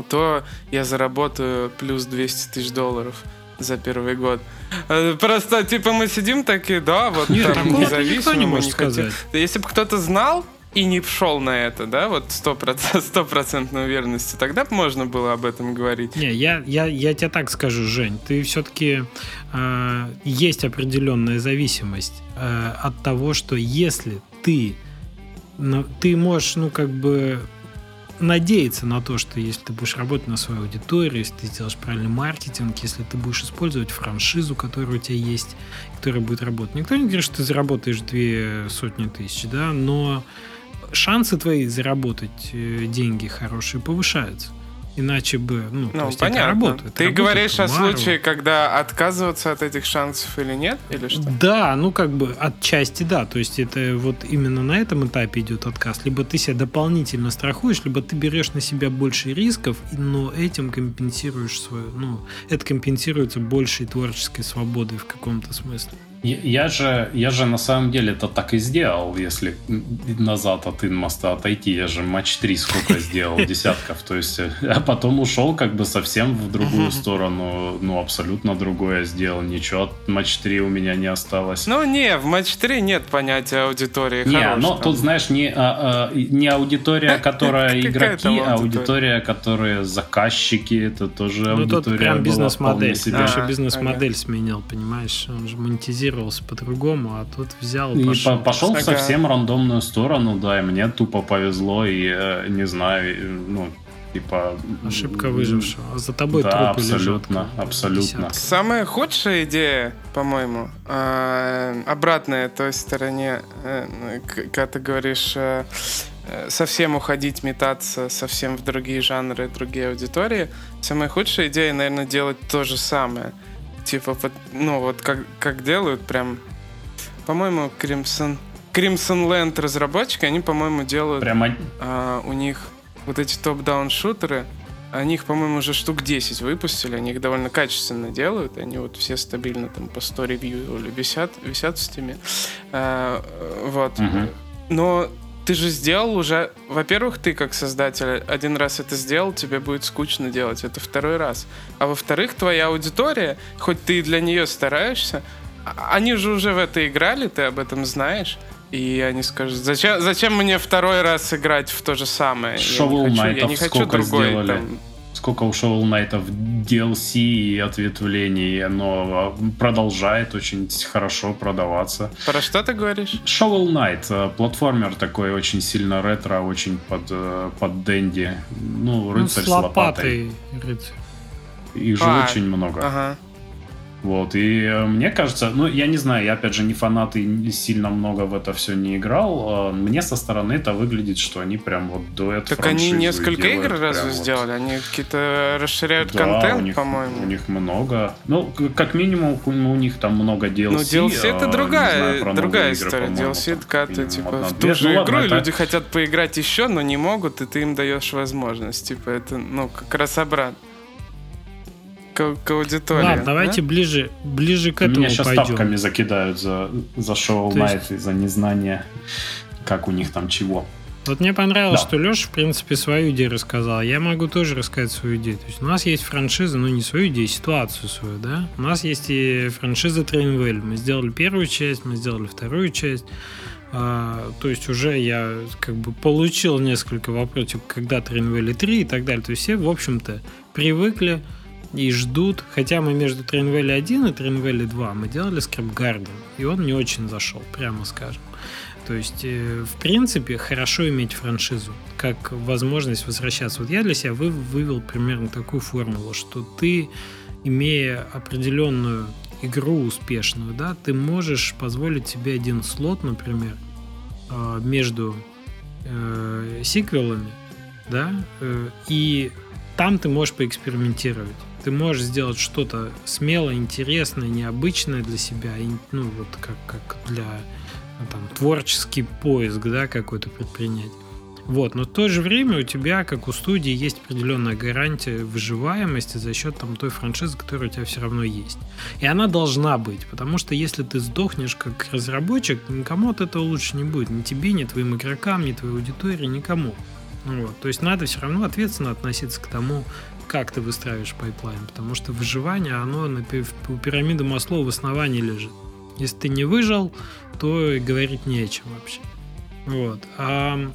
то я заработаю плюс 200 тысяч долларов за первый год. Э, Просто, типа, мы сидим такие, да, вот Нет, там такого никто независимо, не может хотим». сказать. Да Если бы кто-то знал и не шел на это, да, вот (laughs) стопроцентной уверенностью, тогда можно было об этом говорить. Не, я, я, я тебе так скажу, Жень, ты все-таки есть определенная зависимость э, от того, что если ты, ну, ты можешь, ну, как бы надеяться на то, что если ты будешь работать на свою аудиторию, если ты сделаешь правильный маркетинг, если ты будешь использовать франшизу, которая у тебя есть, которая будет работать. Никто не говорит, что ты заработаешь две сотни тысяч, да, но шансы твои заработать э, деньги хорошие повышаются. Иначе бы, ну, Ну, то есть понятно. это работает. Ты работает говоришь о случае, когда отказываться от этих шансов или нет, или что? Да, ну как бы отчасти да. То есть это вот именно на этом этапе идет отказ. Либо ты себя дополнительно страхуешь, либо ты берешь на себя больше рисков, но этим компенсируешь свою, ну, это компенсируется большей творческой свободой в каком-то смысле. Я, же, я же на самом деле это так и сделал, если назад от инмоста отойти. Я же матч 3 сколько сделал, (laughs) десятков. То есть, а потом ушел как бы совсем в другую сторону. Ну, абсолютно другое сделал. Ничего от матч 3 у меня не осталось. Ну не, в матч 3 нет понятия аудитории. Не, но там. тут, знаешь, не, а, а, не аудитория, (laughs) которая игроки, а аудитория? которые заказчики, это тоже Ну аудитория тут прям бизнес-модель. себе. Наша бизнес-модель сменил, понимаешь? Он же монетизировался по-другому, а тут взял и пошел. по- пошел в совсем рандомную сторону, да, и мне тупо повезло, и э, не знаю, и, ну, типа... Ошибка выжившего. А за тобой Да, трупы лежат. абсолютно, как абсолютно. десятки. Самая худшая идея, по-моему, э, обратная той стороне, э, когда ты говоришь э, совсем уходить, метаться совсем в другие жанры, другие аудитории. Самая худшая идея, наверное, делать то же самое. Типа, ну вот как, как делают прям, по-моему, Crimson, Crimson Land разработчики, они, по-моему, делают Прямо а, у них вот эти top-down шутеры, они их, по-моему, уже штук 10 выпустили, они их довольно качественно делают, они вот все стабильно там по 100 ревью висят, висят в Steam е. А, вот. Мгм. Но ты же сделал уже... Во-первых, ты как создатель один раз это сделал, тебе будет скучно делать это второй раз. А во-вторых, твоя аудитория, хоть ты и для нее стараешься, а- они же уже в это играли, ты об этом знаешь. И они скажут, зачем, зачем мне второй раз играть в то же самое? Shovel я не хочу, я не хочу другой. сделали? там. Сколько у Shovel Knight'ов DLC и ответвлений, оно а, продолжает очень хорошо продаваться. Про что ты говоришь? Shovel Knight, э, платформер такой очень сильно ретро, очень под, э, под Дэнди. Ну, Ну, рыцарь с с лопатой. лопатой рыцарь. Их же А, очень много. Ага. Вот, и э, мне кажется, ну, я не знаю, я опять же не фанат и сильно много в это все не играл. э, Мне со стороны это выглядит, что они прям вот дуэт Так они несколько игр разве вот. сделали? Они какие-то расширяют Да, контент, по-моему. у них много. Ну, как минимум, у у них там много DLC. Ну, DLC это а, другая, знаю другая игры, история. по-моему, DLC это когда типа в ту же Ну, ладно, игру, это- люди хотят поиграть еще, но не могут, и ты им даешь возможность. Типа это, ну, как раз обратно. К, к аудитории. Ладно, давайте да? ближе, ближе к этому Меня сейчас пойдем. ставками закидают за, за Shovel То есть- Knight и за незнание, как у них там чего. Вот мне понравилось, Да. что Леша, в принципе, свою идею рассказал. Я могу тоже рассказать свою идею. То есть у нас есть франшиза, ну не свою идею, ситуацию свою, да? У нас есть и франшиза Train Valley. Мы сделали первую часть, мы сделали вторую часть. А, то есть уже я как бы получил несколько вопросов, типа, когда Train Valley 3 и так далее. То есть все, в общем-то, привыкли и ждут. Хотя мы между Train Valley 1 и Train Valley 2 мы делали Scrap Garden. И он не очень зашел, прямо скажем. То есть, э, в принципе, хорошо иметь франшизу, как возможность возвращаться. Вот я для себя вы- вывел примерно такую формулу, что ты, имея определенную игру успешную, да, ты можешь позволить себе один слот, например, э, между э, сиквелами, да, э, и там ты можешь поэкспериментировать. Ты можешь сделать что-то смелое, интересное, необычное для себя, и, ну, вот как, как для ну, там, творческий поиск, да, какой-то предпринять. Вот, но в то же время у тебя, как у студии, есть определенная гарантия выживаемости за счет там, той франшизы, которая у тебя все равно есть. И она должна быть, потому что если ты сдохнешь как разработчик, никому от этого лучше не будет. Ни тебе, ни твоим игрокам, ни твоей аудитории, никому. Вот. То есть надо все равно ответственно относиться к тому, как ты выстраиваешь пайплайн, потому что выживание, оно на, у пирамиды Маслоу в основании лежит. Если ты не выжил, то и говорить чем вообще. Вот. А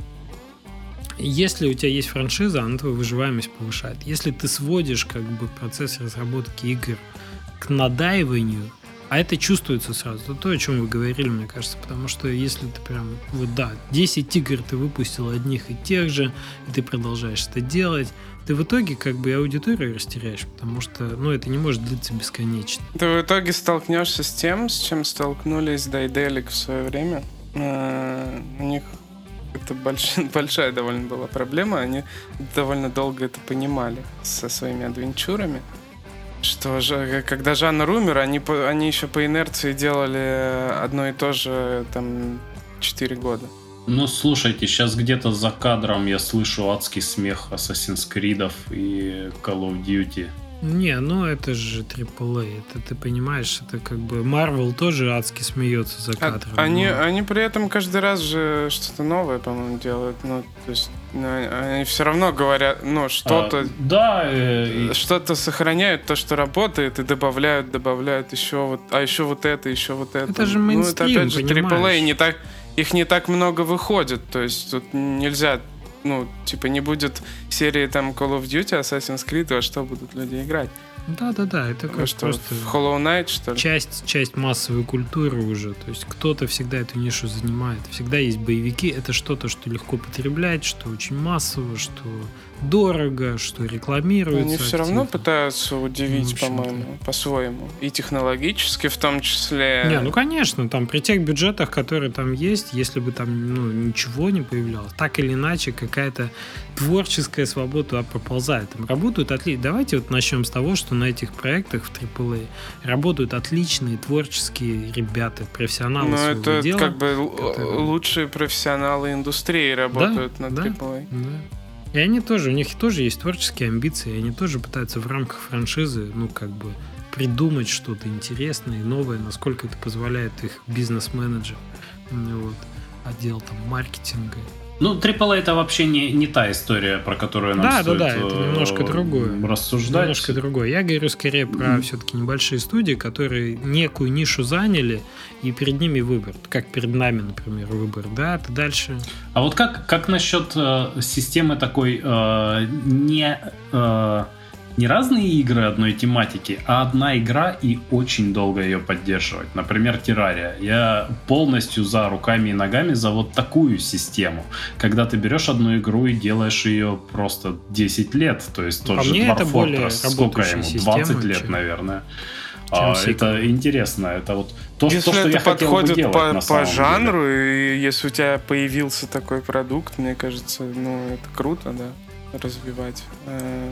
если у тебя есть франшиза, она твою выживаемость повышает. Если ты сводишь как бы процесс разработки игр к надаиванию, а это чувствуется сразу. Это то, о чем вы говорили, мне кажется. Потому что если ты прям, вот да, 10 игр ты выпустил одних и тех же, и ты продолжаешь это делать, ты в итоге как бы аудиторию растеряешь, потому что, ну, это не может длиться бесконечно. Ты в итоге столкнешься с тем, с чем столкнулись Дайделик в свое время. Э, У них это больш, (laughs) большая довольно была проблема. Они довольно долго это понимали со своими адвенчурами. Что же, когда жанр умер, они, они еще по инерции делали одно и то же там 4 года. Ну, слушайте, сейчас где-то за кадром я слышу адский смех Assassin's Creed и Call of Duty. Не, ну это же AAA, это ты понимаешь, это как бы Marvel тоже адски смеется за а кадром. А, они, но... они при этом каждый раз же что-то новое, по-моему, делают. Ну, то есть они все равно говорят, ну, что-то... А, да. Э, что-то сохраняют, то, что работает, и добавляют, добавляют еще вот... А еще вот это, еще вот это. Это же мейнстрим, Ну, это опять же AAA, не так, их не так много выходит. То есть тут нельзя ну, типа, не будет серии там Call of Duty, Assassin's Creed, во что будут люди играть. Да-да-да, это как что, просто... Hollow Knight, что ли? Часть, часть массовой культуры уже. То есть кто-то всегда эту нишу занимает. Всегда есть боевики. Это что-то, что легко потреблять, что очень массово, что дорого, что рекламируется. Они все равно пытаются удивить, ну, по-моему, по-своему. И технологически в том числе. Не, ну конечно, там при тех бюджетах, которые там есть, если бы там ну, ничего не появлялось, так или иначе какая-то творческая свобода проползает. Там работают отлично. Давайте вот начнем с того, что на этих проектах в AAA работают отличные творческие ребята, профессионалы Ну, это дела, как бы которые... лучшие профессионалы индустрии работают да, на AAA. Да, да. И они тоже, у них тоже есть творческие амбиции, они тоже пытаются в рамках франшизы, ну, как бы, придумать что-то интересное и новое, насколько это позволяет их бизнес-менеджер, вот, отдел там маркетинга ну, AAA это вообще не, не та история, про которую нам да, стоит да, да, это немножко другое. рассуждать. Немножко другое. Я говорю скорее про mm. все-таки небольшие студии, которые некую нишу заняли, и перед ними выбор. Как перед нами, например, выбор. Да, ты дальше. А вот как, как насчет э, системы такой э, не... Э, не разные игры одной тематики, а одна игра и очень долго ее поддерживать. Например, Террария. Я полностью за руками и ногами за вот такую систему. Когда ты берешь одну игру и делаешь ее просто 10 лет. То есть тот По же Dwarf Fortress, сколько ему? 20 лет, чем... наверное. А, это интересно, это вот то, если то, что это я подходит делать, по, по жанру, деле. и если у тебя появился такой продукт, мне кажется, ну это круто, да развивать. Э,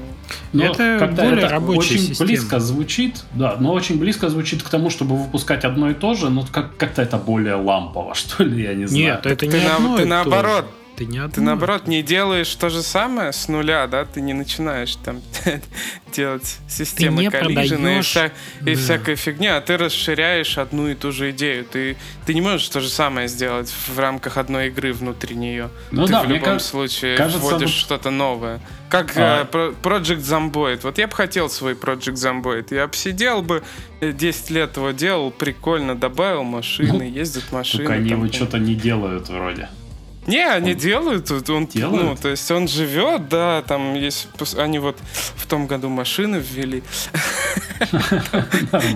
но это когда более это очень система. близко звучит, да, но очень близко звучит к тому, чтобы выпускать одно и то же, но как- как-то это более лампово, (laughs) что ли, я не знаю. Нет, это не ты, на, ты наоборот, ты не одно. Ты наоборот не делаешь то же самое с нуля, да? Ты не начинаешь там (laughs) делать системы коллижены и, вся, да. и всякая фигня, а ты расширяешь одну и ту же идею. Ты, ты не можешь то же самое сделать в рамках одной игры внутри нее. Ну ты да, в любом кажется, случае кажется, вводишь что-то новое. Как а... э, Project Zomboid. Вот я бы хотел свой Project Zomboid. Я бы сидел бы, 10 лет его делал, прикольно, добавил машины, ну, ездят машины. Только они его что-то не делают вроде. Не, они он делают. Он, делают? Ну, то есть он живет, да, там есть... Они вот в том году машины ввели.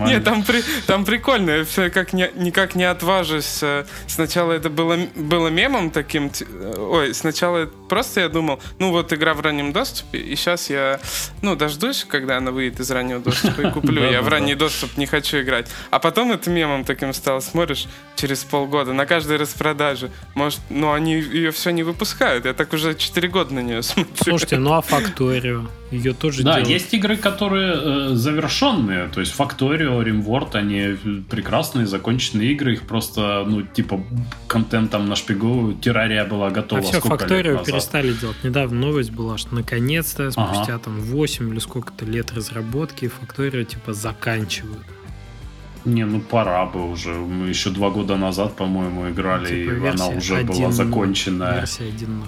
Нет, там, при, там прикольно. Как не, никак не отважусь. Сначала это было, было мемом таким. Э, ой, сначала просто я думал, ну вот игра в раннем доступе, и сейчас я, ну, дождусь, когда она выйдет из раннего доступа и (laughs) куплю. Я в ранний доступ не хочу играть. А потом это мемом таким стало. Смотришь, через полгода на каждой распродаже. Может, ну, они ее все не выпускают. Я так уже 4 года на нее (laughs) смотрю. Слушайте, ну а Факторио? Ее тоже Да, делают. есть игры, которые э, завершенные. То есть Факторио, Римворд, они прекрасные, законченные игры. Их просто, ну, типа, контентом нашпиговывают. Террария была готова. А все, Факторио перестали делать. Недавно новость была, что наконец-то, спустя ага. там 8 или сколько-то лет разработки, Факторио, типа, заканчивают. Не, ну пора бы уже. Мы еще два года назад, по-моему, играли, типа, и она уже 1, была законченная. Версия 1.0.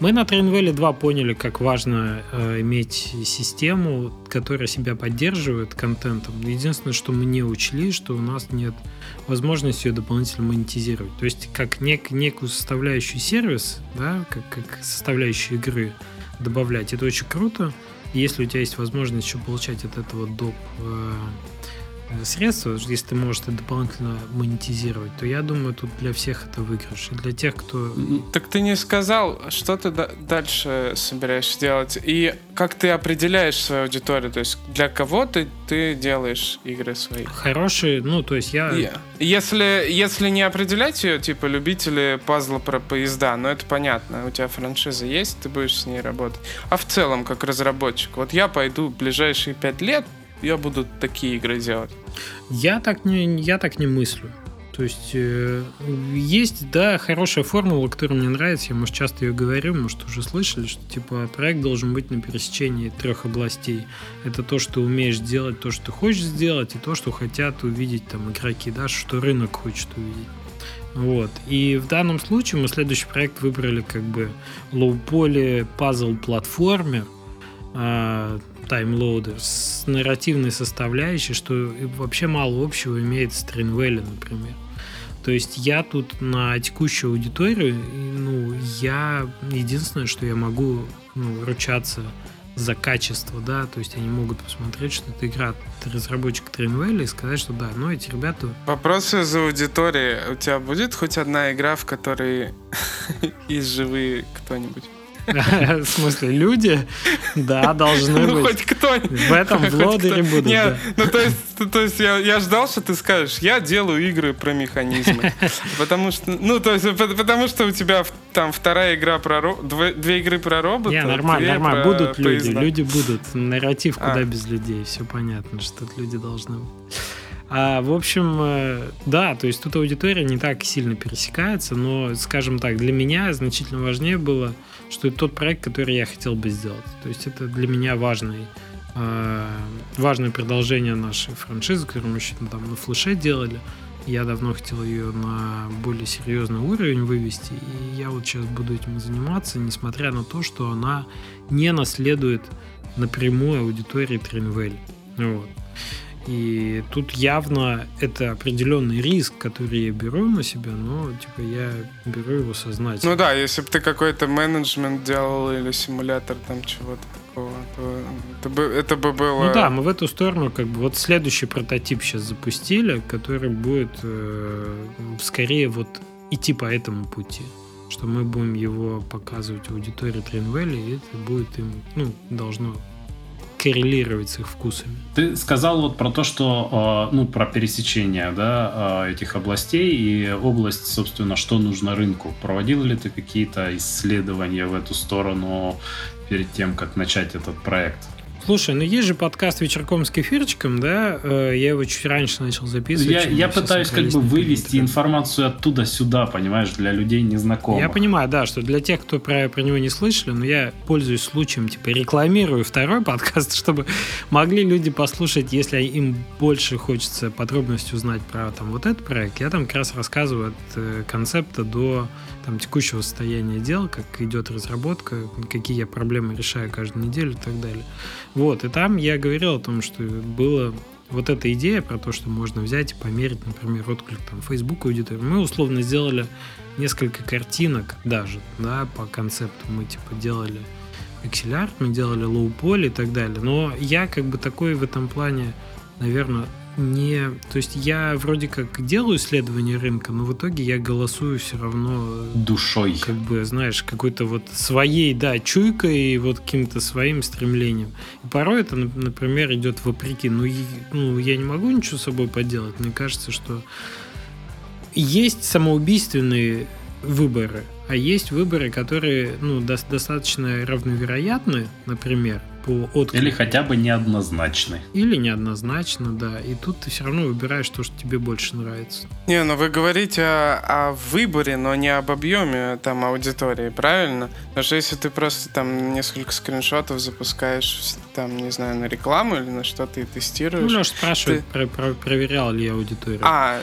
Мы на Trainvalley 2 поняли, как важно э, иметь систему, которая себя поддерживает контентом. Единственное, что мы не учли, что у нас нет возможности ее дополнительно монетизировать. То есть, как нек, некую составляющую сервис, да, как, как составляющую игры добавлять, это очень круто. Если у тебя есть возможность еще получать от этого доп. Э, средства, если ты можешь это дополнительно монетизировать, то я думаю, тут для всех это выигрыш. И для тех, кто... Так ты не сказал, что ты дальше собираешься делать, и как ты определяешь свою аудиторию, то есть для кого ты, ты делаешь игры свои? Хорошие, ну, то есть я... Если, если не определять ее, типа, любители пазла про поезда, ну, это понятно, у тебя франшиза есть, ты будешь с ней работать. А в целом, как разработчик, вот я пойду в ближайшие пять лет я буду такие игры делать. Я так не, я так не мыслю. То есть э, есть, да, хорошая формула, которая мне нравится, я, может, часто ее говорю, может, уже слышали, что, типа, проект должен быть на пересечении трех областей. Это то, что умеешь делать, то, что ты хочешь сделать, и то, что хотят увидеть там игроки, да, что рынок хочет увидеть. Вот. И в данном случае мы следующий проект выбрали как бы low-poly пазл-платформер, Time Loader с нарративной составляющей, что вообще мало общего имеет с Train Valley, например. То есть я тут на текущую аудиторию, ну, я единственное, что я могу ну, ручаться за качество, да, то есть они могут посмотреть, что это игра разработчик Train Valley и сказать, что да, ну эти ребята... Вопрос из аудитории. У тебя будет хоть одна игра, в которой (laughs) из живые кто-нибудь? В смысле, люди? Да, должны ну, быть. хоть кто-нибудь. В этом влодере будут, Нет, ну то есть, то есть я, я ждал, что ты скажешь, я делаю игры про механизмы. (laughs) Потому что, ну, то есть, потому что у тебя там вторая игра про две, две игры про робота. Не, нормально, нормально. Будут люди, люди будут. Нарратив а. куда без людей. Все понятно, что тут люди должны быть. А, в общем, э, да, то есть тут аудитория не так сильно пересекается, но, скажем так, для меня значительно важнее было что это тот проект, который я хотел бы сделать. То есть это для меня важный, э, важное продолжение нашей франшизы, которую мы еще там на флеше делали. Я давно хотел ее на более серьезный уровень вывести, и я вот сейчас буду этим заниматься, несмотря на то, что она не наследует напрямую аудитории Тринвель. Вот. И тут явно это определенный риск, который я беру на себя, но типа я беру его сознательно. Ну да, если бы ты какой-то менеджмент делал или симулятор там чего-то такого, то это бы, это бы было... Ну да, мы в эту сторону как бы вот следующий прототип сейчас запустили, который будет э, скорее вот идти по этому пути что мы будем его показывать аудитории Тринвелли, и это будет им, ну, должно коррелировать с их вкусами. Ты сказал вот про то, что, э, ну, про пересечение, да, э, этих областей и область, собственно, что нужно рынку. Проводил ли ты какие-то исследования в эту сторону перед тем, как начать этот проект? Слушай, ну есть же подкаст вечерком с кефирчиком, да? Э, я его чуть раньше начал записывать. Я, я пытаюсь как бы вывести информацию оттуда сюда, понимаешь, для людей незнакомых. Я понимаю, да, что для тех, кто про, про него не слышали, но я пользуюсь случаем, типа рекламирую второй (laughs) подкаст, чтобы могли люди послушать, если им больше хочется подробностей узнать про там вот этот проект. Я там как раз рассказываю от э, концепта до там, текущего состояния дел, как идет разработка, какие я проблемы решаю каждую неделю и так далее. Вот, и там я говорил о том, что было вот эта идея про то, что можно взять и померить, например, отклик там Facebook аудитории. Мы условно сделали несколько картинок даже, да, по концепту. Мы типа делали пиксель-арт, мы делали low-poly и так далее. Но я как бы такой в этом плане, наверное, не... То есть я вроде как делаю исследование рынка, но в итоге я голосую все равно... Душой. Как бы, знаешь, какой-то вот своей, да, чуйкой и вот каким-то своим стремлением. И порой это, например, идет вопреки. Ну, и, ну, я не могу ничего с собой поделать. Мне кажется, что есть самоубийственные выборы, а есть выборы, которые ну, до- достаточно равновероятны, например, по отклику. Или хотя бы неоднозначны. Или неоднозначно, да. И тут ты все равно выбираешь то, что тебе больше нравится. Не, ну вы говорите о, о выборе, но не об объеме там аудитории, правильно? Потому что если ты просто там несколько скриншотов запускаешь, там, не знаю, на рекламу или на что ты тестируешь. Ну, Леша спрашивает, ты... про- про- проверял ли я аудиторию. А,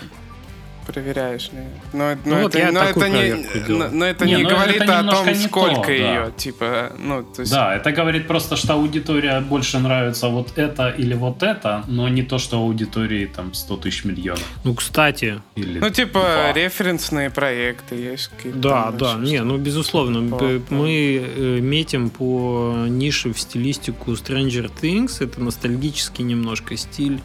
проверяешь ли? Но, но ну, это, вот но это не, но, но это не, не говорит это о том, сколько то, ее, да. типа, ну, то есть... Да, это говорит просто, что аудитория больше нравится вот это или вот это, но не то, что аудитории там 100 тысяч миллионов. Ну, кстати. Или ну, типа, два. референсные проекты есть какие-то. Да, там, да, не, ну, безусловно, по, мы э, метим по нише в стилистику Stranger Things, это ностальгический немножко стиль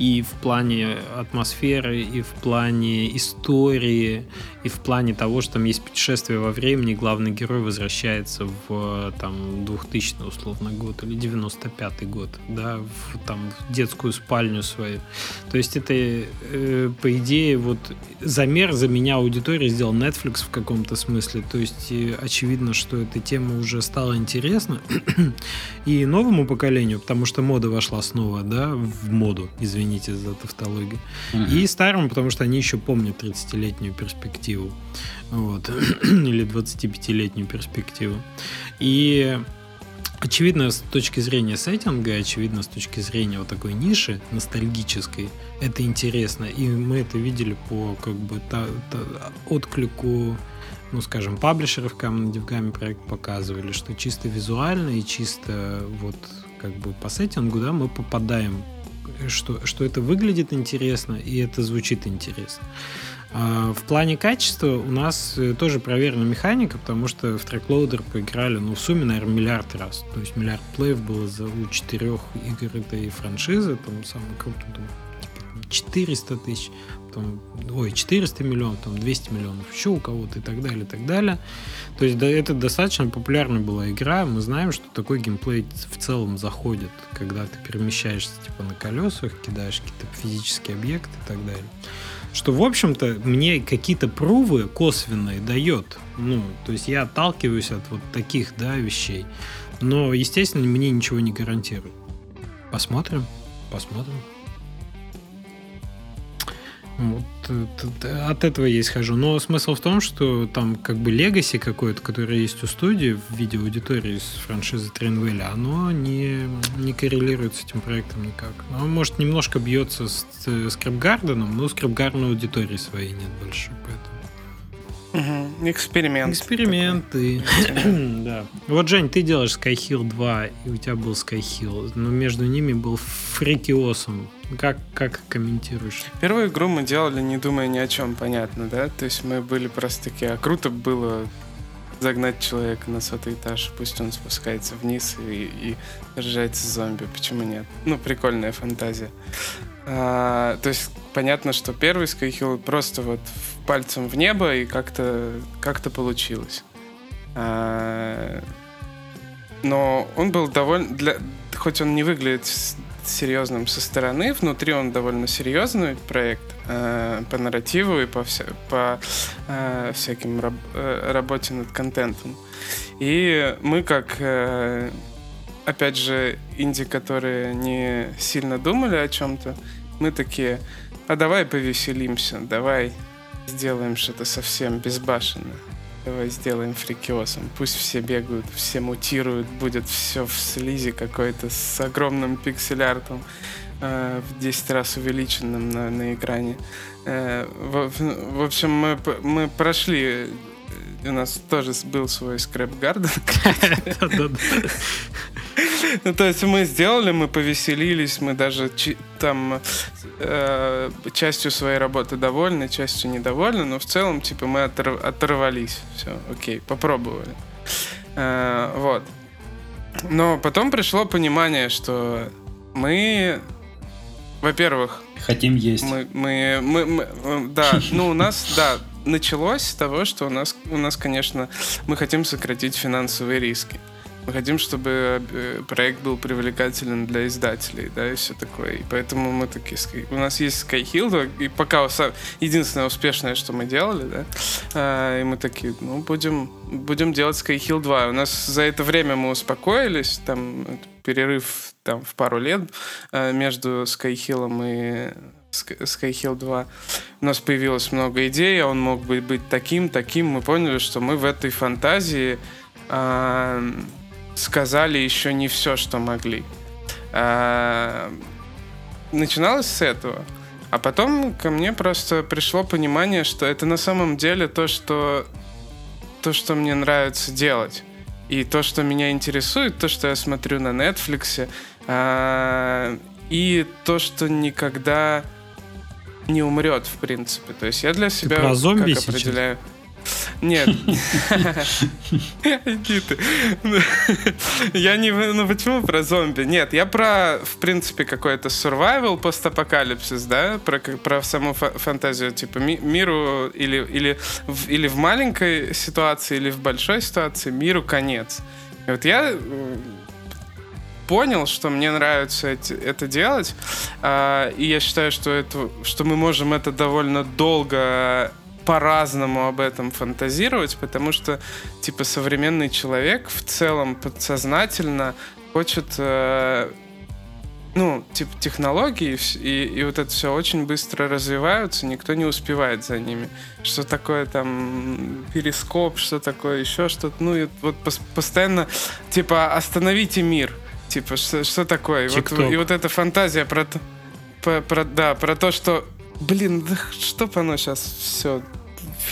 и в плане атмосферы, и в плане истории, и в плане того, что там есть путешествие во времени, главный герой возвращается в там 2000 условно год или 95 год, да, в там в детскую спальню свою. То есть это, э, по идее, вот замер за меня аудитории сделал Netflix в каком-то смысле. То есть э, очевидно, что эта тема уже стала интересна (clears throat) и новому поколению, потому что мода вошла снова, да, в моду, извините за тавтологию, mm-hmm. и старому, потому что они еще помнят 30-летнюю перспективу. Вот. (clears throat) Или 25-летнюю перспективу. И очевидно, с точки зрения сеттинга, очевидно, с точки зрения вот такой ниши ностальгической, это интересно. И мы это видели по как бы та, та, отклику ну, скажем, паблишерам на DevGAMM е проект показывали, что чисто визуально и чисто вот как бы по сеттингу, да, мы попадаем, что, что это выглядит интересно и это звучит интересно. А, в плане качества у нас э, тоже проверена механика, потому что в Truck Loader поиграли, ну, в сумме, наверное, миллиард раз. То есть миллиард плеев было за у четырех игр этой франшизы, там самый крутой, там, 400 тысяч, потом, ой, 400 миллионов, там 200 миллионов еще у кого-то и так далее, и так далее. То есть да, это достаточно популярная была игра. Мы знаем, что такой геймплей в целом заходит, когда ты перемещаешься типа на колесах, кидаешь какие-то физические объекты и так далее что, в общем-то, мне какие-то прувы косвенные дает. Ну, то есть я отталкиваюсь от вот таких, да, вещей. Но, естественно, мне ничего не гарантирует. Посмотрим, посмотрим. Вот, от этого я исхожу. Но смысл в том, что там как бы легаси какое-то, которое есть у студии в виде аудитории с франшизы Тренвеля, оно не, не коррелирует с этим проектом никак. Оно, может, немножко бьется с, с но Скрипгардена аудитории своей нет больше, поэтому Угу. Эксперимент. Эксперименты. (clears throat) да. Вот, Жень, ты делаешь Skyhill 2, и у тебя был Skyhill, но между ними был Фрикиосом. Как, как комментируешь? Первую игру мы делали, не думая ни о чем, понятно, да? То есть мы были просто такие, а круто было загнать человека на сотый этаж, пусть он спускается вниз и, и сражается с зомби. Почему нет? Ну, прикольная фантазия. А, то есть понятно, что первый Skyhill просто вот пальцем в небо и как-то как получилось. А, но он был довольно... Для, хоть он не выглядит серьезным со стороны, внутри он довольно серьезный проект э, по нарративу и по, вся, по э, всяким раб, э, работе над контентом. И мы как, э, опять же, инди, которые не сильно думали о чем-то, мы такие, а давай повеселимся, давай сделаем что-то совсем безбашенное. Давай сделаем фрикиосом. Пусть все бегают, все мутируют, будет все в слизи какой-то с огромным пиксель-артом э, в 10 раз увеличенным на, на экране. Э, в, в общем, мы, мы прошли э, у нас тоже был свой скрэп гарден. (laughs) (laughs) Ну, то есть мы сделали, мы повеселились, мы даже там э, частью своей работы довольны, частью недовольны, но в целом, типа, мы отор оторвались. Все, окей, попробовали. Э, вот. Но потом пришло понимание, что мы, во-первых... Хотим есть. Мы, мы, мы, мы, да, (laughs) ну у нас, да, началось с того, что у нас, у нас, конечно, мы хотим сократить финансовые риски. Мы хотим, чтобы э, проект был привлекателен для издателей, да, и все такое. И поэтому мы такие... У нас есть Skyhill, и пока единственное успешное, что мы делали, да, а, и мы такие, ну, будем, будем делать Skyhill 2. У нас за это время мы успокоились, там перерыв там в пару лет а, между Skyhill и Skyhill 2. У нас появилось много идей, а он мог бы быть таким, таким. Мы поняли, что мы в этой фантазии э, сказали еще не все, что могли. Э, начиналось с этого. А потом ко мне просто пришло понимание, что это на самом деле то, что, то, что мне нравится делать. И то, что меня интересует, то, что я смотрю на Netflix, э, и то, что никогда не умрет, в принципе. То есть я для себя Ты про зомби как определяю. Нет. (laughs) Иди ты. Я не... Ну почему про зомби? Нет, я про, в принципе, какой-то survival, постапокалипсис, да? Про, про саму фантазию, типа миру или, или, в, или в маленькой ситуации, или в большой ситуации миру конец. И вот я понял, что мне нравится эти, это делать, э, и я считаю, что, это, что мы можем это довольно долго по-разному об этом фантазировать, потому что, типа, современный человек в целом подсознательно хочет, э, ну, типа, технологии и, и вот это все очень быстро развиваются, никто не успевает за ними. Что такое там перископ, что такое еще что-то, ну, и вот постоянно, типа, остановите мир. Типа, что, что такое? И вот, и вот эта фантазия про, про, про, да, про то, что, блин, да чтоб оно сейчас все,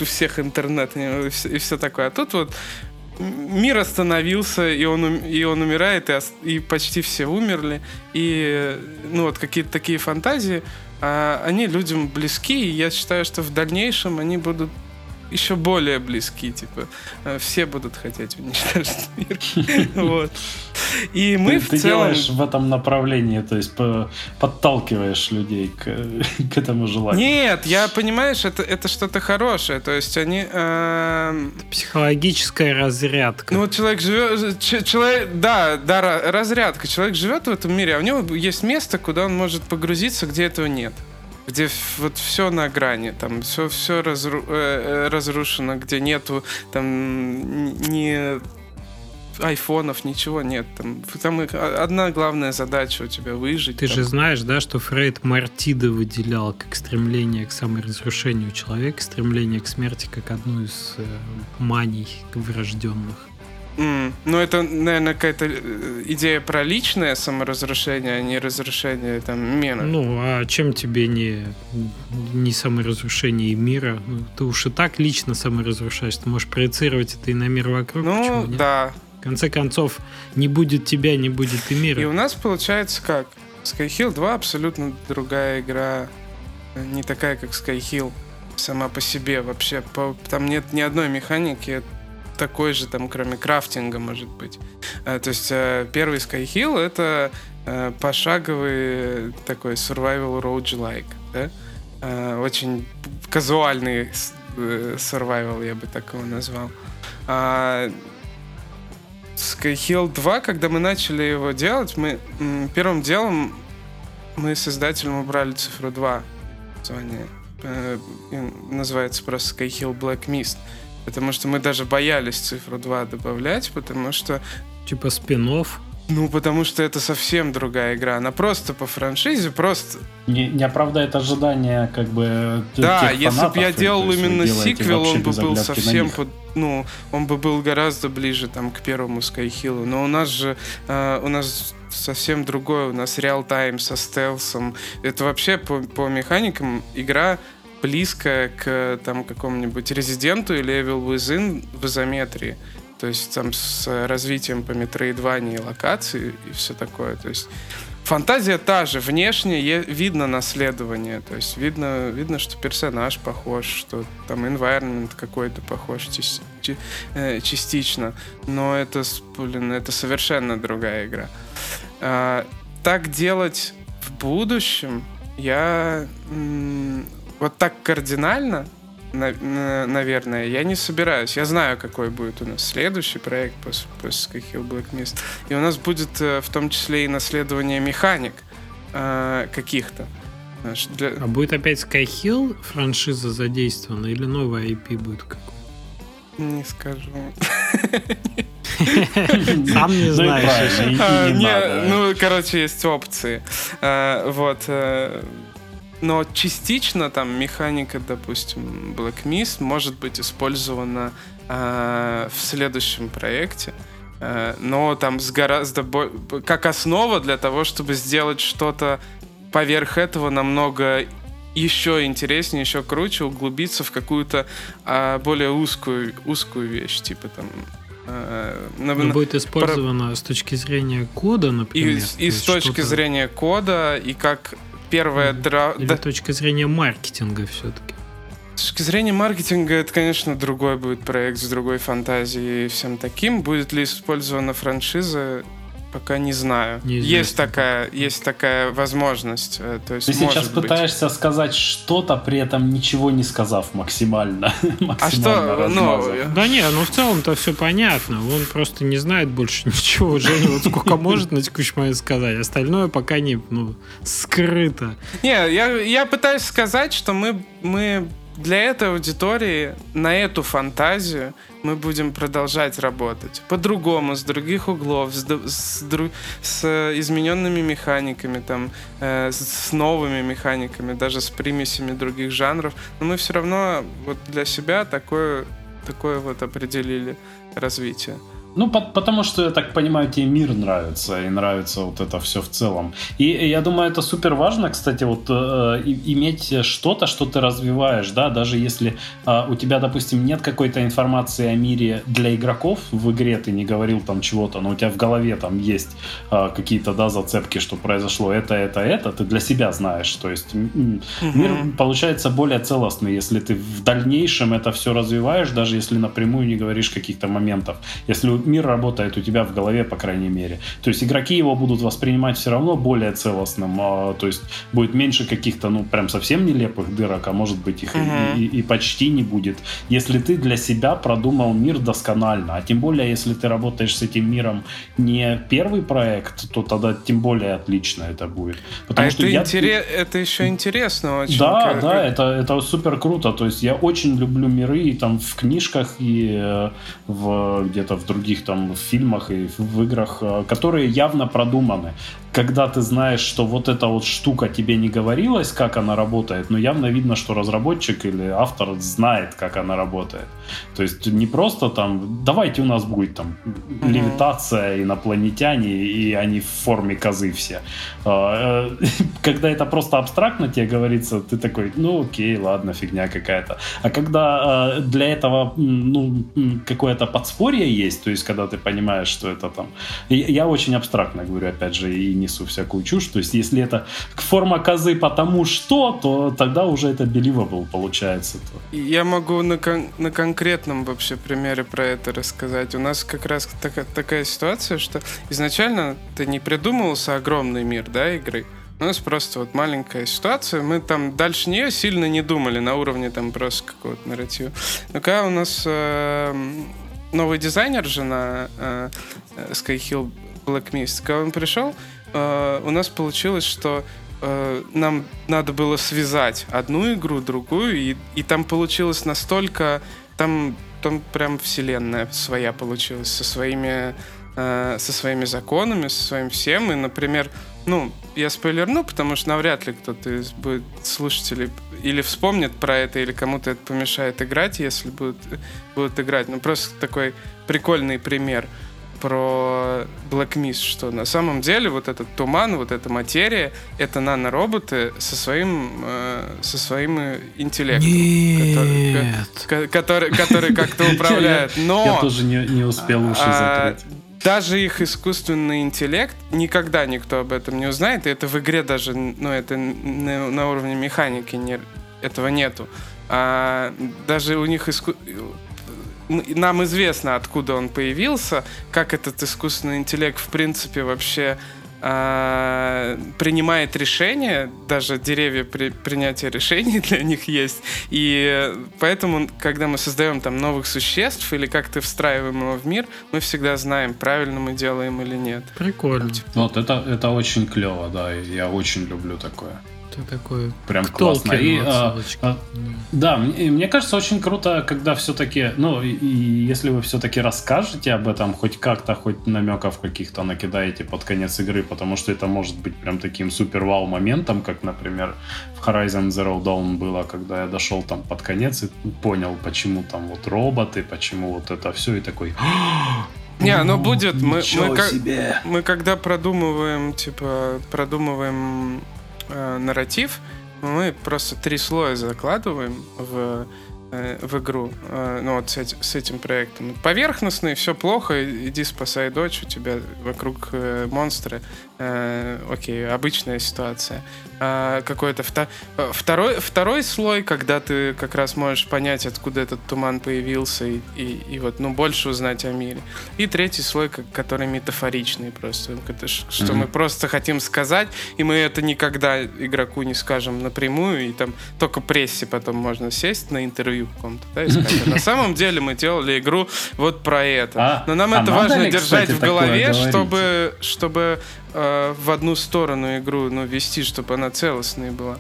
у всех интернет и все, и все такое. А тут вот мир остановился, и он, и он умирает, и, и почти все умерли. И, ну, вот какие-то такие фантазии, а, они людям близки, и я считаю, что в дальнейшем они будут еще более близки, типа, э, все будут хотеть уничтожить мир. (laughs) Вот. И мы в ты целом... делаешь в этом направлении, то есть подталкиваешь людей к, (laughs) к этому желанию. Нет, я, понимаешь, это, это что-то хорошее, то есть они... Э... Психологическая разрядка. Ну вот человек живет... Человек, да, да, разрядка. Человек живет в этом мире, а у него есть место, куда он может погрузиться, где этого нет где вот все на грани, там все, все разру, э, э, разрушено, где нету там ни айфонов, ничего нет. Там, там одна главная задача у тебя выжить. Ты там. же знаешь, да, что Фрейд Мартида выделял как стремление к саморазрушению человека, стремление к смерти как одну из э, маний врожденных. Mm. Ну, это, наверное, какая-то э, идея про личное саморазрушение, а не разрушение там мира. Ну, а чем тебе не, не саморазрушение мира? Ну, ты уж и так лично саморазрушаешь. Ты можешь проецировать это и на мир вокруг. Ну, да. В конце концов, не будет тебя, не будет и мира. И у нас получается как? Skyhill 2 абсолютно другая игра. Не такая, как Skyhill сама по себе вообще. Там нет ни одной механики такой же, там, кроме крафтинга, может быть. А, то есть э, первый Skyhill — это э, пошаговый такой survival roguelike, да? А, очень казуальный э, survival, я бы так его назвал. А Skyhill 2, когда мы начали его делать, мы первым делом мы с издателем убрали цифру 2 название. Называется просто Skyhill Black Mist. Потому что мы даже боялись цифру 2 добавлять, потому что... Типа спинов. Ну, потому что это совсем другая игра. Она просто по франшизе, просто... Не, не оправдает ожидания, как бы, Да, если бы я делал именно сиквел, он бы был совсем... Под, ну, он бы был гораздо ближе, там, к первому Skyhill. Но у нас же... Э, у нас совсем другое. У нас реал-тайм со стелсом. Это вообще по, по механикам игра близко к там какому-нибудь резиденту или Evil Within в изометрии. То есть там с развитием по метроидвании локации и все такое. То есть фантазия та же. Внешне видно наследование. То есть видно, видно, что персонаж похож, что там environment какой-то похож э, частично. Но это, блин, это совершенно другая игра. А, так делать в будущем я вот так кардинально, наверное, я не собираюсь. Я знаю, какой будет у нас следующий проект после, после Hill Black Mist. И у нас будет э, в том числе и наследование механик э, каких-то. Для... А будет опять Skyhill франшиза задействована или новая IP будет какой? Не скажу. (laughs) Сам не знаешь. А, ну, короче, есть опции. Э, вот но частично там механика, допустим, Black Mist может быть использована э, в следующем проекте. Э, но там с гораздо бо- как основа для того, чтобы сделать что-то поверх этого намного еще интереснее, еще круче, углубиться в какую-то э, более узкую, узкую вещь, типа там но будет использовано про... с точки зрения кода, например. И, и с точки зрения кода, и как первая дра... Или да... точка зрения маркетинга все-таки. С точки зрения маркетинга, это, конечно, другой будет проект с другой фантазией и всем таким. Будет ли использована франшиза, Пока не знаю. Неизвестно. Есть такая, есть такая возможность. Э, то есть, Ты сейчас быть... пытаешься сказать что-то, при этом ничего не сказав максимально. (laughs) максимально а что? Ну, да не, ну в целом-то все понятно. Он просто не знает больше (laughs) ничего. Женя вот сколько может на текущий момент сказать. Остальное пока не ну, скрыто. Не, я, я пытаюсь сказать, что мы, мы для этой аудитории на эту фантазию мы будем продолжать работать по-другому, с других углов, с, с, с измененными механиками, там, э, с новыми механиками, даже с примесями других жанров. Но мы все равно вот для себя такое, такое вот определили развитие. Ну, по потому что, я так понимаю, тебе мир нравится, и нравится вот это все в целом. И, и я думаю, это супер важно, кстати, вот э, иметь что-то, что ты развиваешь, да, даже если э, у тебя, допустим, нет какой-то информации о мире для игроков в игре, ты не говорил там чего-то, но у тебя в голове там есть э, какие-то, да, зацепки, что произошло это, это, это, ты для себя знаешь, то есть mm-hmm. мир получается более целостный, если ты в дальнейшем это все развиваешь, даже если напрямую не говоришь каких-то моментов. Если мир работает у тебя в голове, по крайней мере. То есть игроки его будут воспринимать все равно более целостным, а, то есть будет меньше каких-то, ну, прям совсем нелепых дырок, а может быть их uh-huh. и, и, и почти не будет. Если ты для себя продумал мир досконально, а тем более, если ты работаешь с этим миром не первый проект, то тогда тем более отлично это будет. Потому а что это, я... интерес... это еще интересно очень. Да, как... да, это, это супер круто. То есть я очень люблю миры и там в книжках и э, в где-то в других других там фильмах и в играх, э, которые явно продуманы когда ты знаешь, что вот эта вот штука тебе не говорилась, как она работает, но явно видно, что разработчик или автор знает, как она работает. То есть не просто там, давайте у нас будет там mm-hmm. левитация, инопланетяне, и они в форме козы все. А, э, (laughs) когда это просто абстрактно тебе говорится, ты такой, ну окей, ладно, фигня какая-то. А когда э, для этого ну, какое-то подспорье есть, то есть когда ты понимаешь, что это там... Я очень абстрактно говорю, опять же, и несу всякую чушь. То есть, если это форма козы потому что, то тогда уже это believable получается. Я могу на, кон- на конкретном вообще примере про это рассказать. У нас как раз так- такая ситуация, что изначально ты не придумывался огромный мир, да, игры. У нас просто вот маленькая ситуация, мы там дальше нее сильно не думали на уровне там просто какого-то нарратива. Но когда у нас э, новый дизайнер же на э, Skyhill Black Mist, когда он пришел, э, у нас получилось, что э, нам надо было связать одну игру, другую, и, и там получилось настолько... Там, там прям вселенная своя получилась со своими, э, со своими законами, со своим всем. И, например, ну, я спойлерну, потому что навряд ли кто-то из будет слушателей или вспомнит про это, или кому-то это помешает играть, если будут, будут играть. Ну, просто такой прикольный пример. Э, про Black Mist, что на самом деле вот этот туман, вот эта материя, это нанороботы со своим, э, со своим интеллектом. Нет. Который, который, который как-то (laughs) управляет. Но... Я тоже не, не успел уши а, закрыть. Даже их искусственный интеллект, никогда никто об этом не узнает, и это в игре даже, ну, это на, на уровне механики не, этого нету. А даже у них иску нам известно, откуда он появился, как этот искусственный интеллект, в принципе, вообще э, принимает решения, даже деревья при принятии решений (laughs) для них есть. И поэтому, когда мы создаем там новых существ или как-то встраиваем его в мир, мы всегда знаем, правильно мы делаем или нет. Прикольно. Вот это, это очень клево, да, я очень люблю такое это такое. Прям классно. И, а, а, да, мне, мне кажется, очень круто, когда все-таки, ну, и, и если вы все-таки расскажете об этом, хоть как-то, хоть намеков каких-то накидаете под конец игры, потому что это может быть прям таким супер-вау моментом, как, например, в Horizon Zero Dawn было, когда я дошел там под конец и понял, почему там вот роботы, почему вот это все, и такой не, оно будет. Мы, мы, как, мы когда продумываем, типа, продумываем э, нарратив, мы просто три слоя закладываем в э, в игру, э, ну вот с, этим, с этим проектом. Поверхностный, все плохо, иди спасай дочь, у тебя вокруг э, монстры, э, окей, обычная ситуация. а, какой-то вто- второй, второй слой, когда ты как раз можешь понять, откуда этот туман появился, и, и, и вот, ну, больше узнать о мире. И третий слой, который метафоричный просто, ш- что Мгм. мы просто хотим сказать, и мы это никогда игроку не скажем напрямую, и там только прессе потом можно сесть на интервью каком-то, да, и сказать, «А на самом деле мы делали игру вот про это. А- Но нам а это важно держать в голове, чтобы, чтобы э, в одну сторону игру ну, вести, чтобы она целостной была.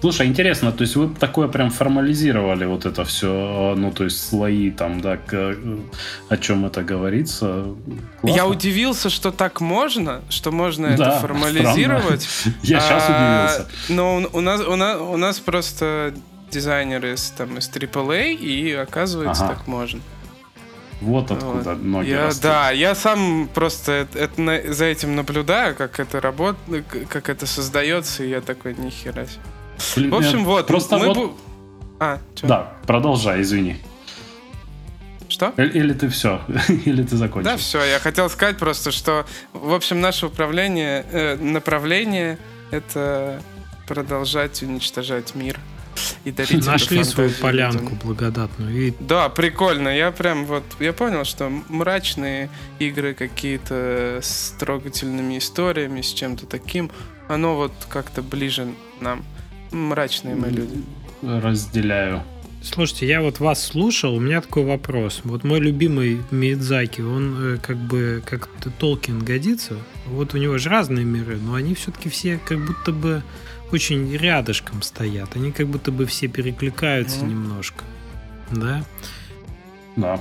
Слушай, интересно, то есть вы такое прям формализировали вот это все, ну, то есть слои там, да, к- о чем это говорится. Классно. Я удивился, что так можно, что можно Да, это формализировать. (laughs) Я сейчас А, удивился. Но у- у нас, у, нас, у нас просто дизайнеры из, там, из AAA, и оказывается, Ага. так можно. Вот откуда Вот. ноги Я, растут. да, я сам просто это, это на- за этим наблюдаю, как это работает, как это создается, и я такой, нихера себе. Блин, В общем, э, вот. Просто мы вот... А, чё? Да, продолжай, извини. Что? Или, или ты все, (laughs) или ты закончил. Да, все. Я хотел сказать просто, что, в общем, наше управление, э, направление — это продолжать уничтожать мир и дарить Нашли свою полянку благодатную. И Да, прикольно. Я прям вот, я понял, что мрачные игры какие-то с трогательными историями, с чем-то таким, оно вот как-то ближе нам. Мрачные мы люди. Разделяю. Слушайте, я вот вас слушал, у меня такой вопрос. Вот мой любимый Миядзаки, он э, как бы как Толкин годится. Вот у него же разные миры, но они все-таки все как будто бы очень рядышком стоят. Они как будто бы все перекликаются Мгм. немножко. Да? Да.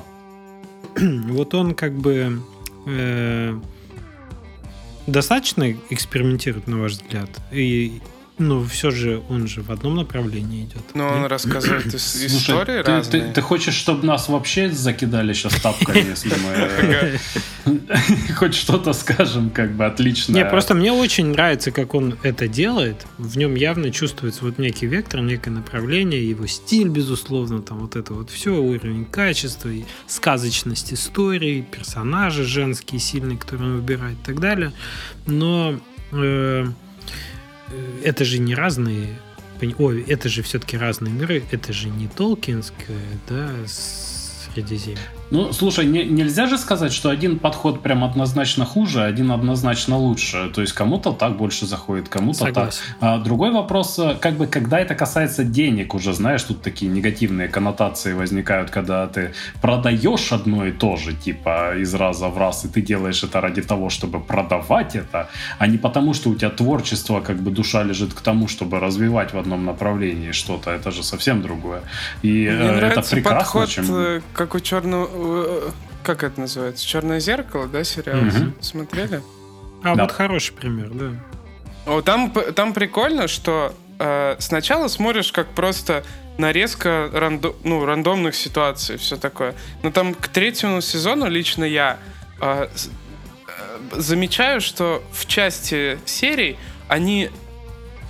(clears throat) Вот он как бы э, достаточно экспериментирует, на ваш взгляд? И, ну, все же он же в одном направлении идет. Но он рассказывает (clears throat) ис- Слушай, истории ты, разные. ты- ты хочешь, чтобы нас вообще закидали сейчас тапками, если мы э, (laughs) хоть что-то скажем, как бы отлично. Не, просто мне очень нравится, как он это делает. В нем явно чувствуется вот некий вектор, некое направление, его стиль, безусловно, там вот это вот все, уровень качества, и сказочность истории, персонажи женские, сильные, которые он выбирает и так далее. Но э, это же не разные... Ой, это же все-таки разные миры, это же не Толкинское, да, Средиземье. Ну, слушай, не- нельзя же сказать, что один подход прям однозначно хуже, а один однозначно лучше. То есть кому-то так больше заходит, кому-то так. А другой вопрос, э, как бы, когда это касается денег, уже знаешь, тут такие негативные коннотации возникают, когда ты продаешь одно и то же, типа из раза в раз, и ты делаешь это ради того, чтобы продавать это, а не потому, что у тебя творчество, как бы душа лежит к тому, чтобы развивать в одном направлении что-то. Это же совсем другое. И э, Мне это нравится прекрасно, подход, чем... э, как у черного... э, Как это называется? Черное зеркало, да, сериал? Мгм. Смотрели? А Да. вот хороший пример, да. О, там, там прикольно, что э, сначала смотришь как просто нарезка рандо- ну, рандомных ситуаций, все такое. Но там к третьему сезону лично я э, э, замечаю, что в части серий они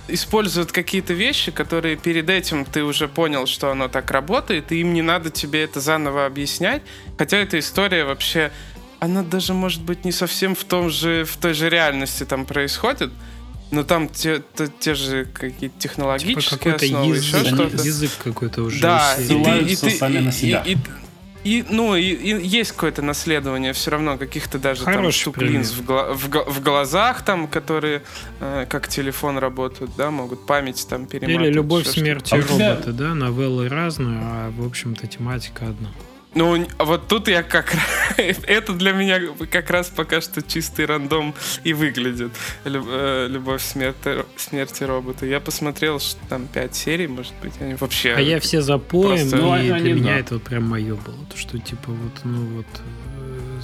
используют какие-то вещи, которые перед этим ты уже понял, что оно так работает, и им не надо тебе это заново объяснять. Хотя эта история вообще, она даже может быть не совсем в том же, в той же реальности там происходит. Но там те, те, те же какие-то Типа технологические какой-то основы, еще язык, что-то. язык какой-то уже. Да, и ты, и ты- сами и- на себя. и- и- и, ну, и, и есть какое-то наследование все равно каких-то даже там Хороший штук пример. линз в, гла- в в глазах там, которые э, как телефон работают, да, могут память там перематывать. Или любовь, что- смерть А и роботы, да, новеллы разные, а в общем-то тематика одна. Ну, а вот тут я как (laughs) это для меня как раз пока что чистый рандом и выглядит. Э, Любовь, смерть, и- смерть и роботы. Я посмотрел, что там пять серий, может быть, они вообще... А я все запоем, Просто- и для они, меня да. это вот прям мое было. То, что типа вот, ну вот, э,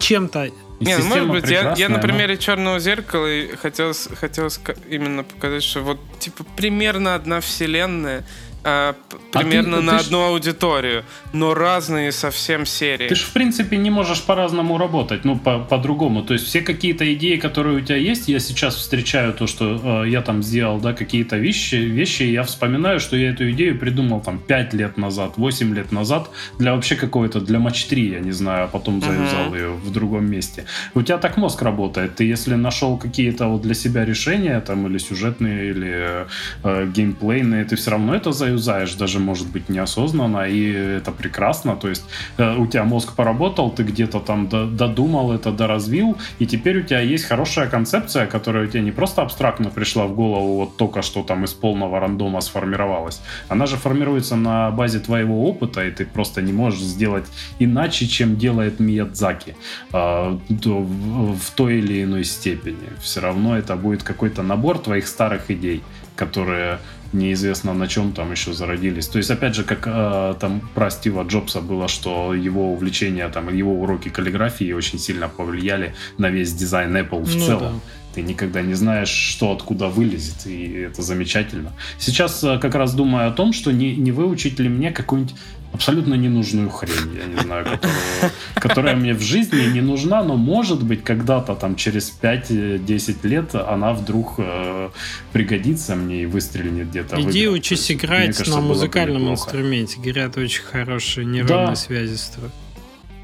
чем-то Не, ну, может быть, я, я на но- примере черного зеркала и хотел, хотел именно показать, что вот типа примерно одна вселенная, э, примерно а ты, на ты одну ж... аудиторию, но разные совсем серии. Ты же, в принципе, не можешь по-разному работать, ну, по- по-другому. То есть все какие-то идеи, которые у тебя есть, я сейчас встречаю то, что э, я там сделал, да, какие-то вещи, вещи, и я вспоминаю, что я эту идею придумал там 5 лет назад, 8 лет назад для вообще какой-то, для матч 3, я не знаю, а потом заюзал uh-huh. ее в другом месте. У тебя так мозг работает. Ты если нашел какие-то вот для себя решения, там, или сюжетные, или э, геймплейные, ты все равно это заюзаешь, даже, может быть, неосознанно, и это прекрасно. То есть э, у тебя мозг поработал, ты где-то там додумал это, доразвил, и теперь у тебя есть хорошая концепция, которая у тебя не просто абстрактно пришла в голову вот только что там из полного рандома сформировалась. Она же формируется на базе твоего опыта, и ты просто не можешь сделать иначе, чем делает Миядзаки в, в той или иной степени. Все равно это будет какой-то набор твоих старых идей, которые неизвестно на чем там еще зародились. То есть, опять же, как э, там про Стива Джобса было, что его увлечение, там, его уроки каллиграфии очень сильно повлияли на весь дизайн Apple в ну, целом. Да. Ты никогда не знаешь, что откуда вылезет, и это замечательно. Сейчас э, как раз думаю о том, что не, не выучить ли мне какую-нибудь абсолютно ненужную хрень, я не знаю, которую, (laughs) которая мне в жизни не нужна, но может быть когда-то там через 5-10 лет она вдруг э, пригодится мне и выстрелит где-то. Иди учись играть кажется, на музыкальном инструменте. Говорят, очень хорошие нейронные да. связи строят.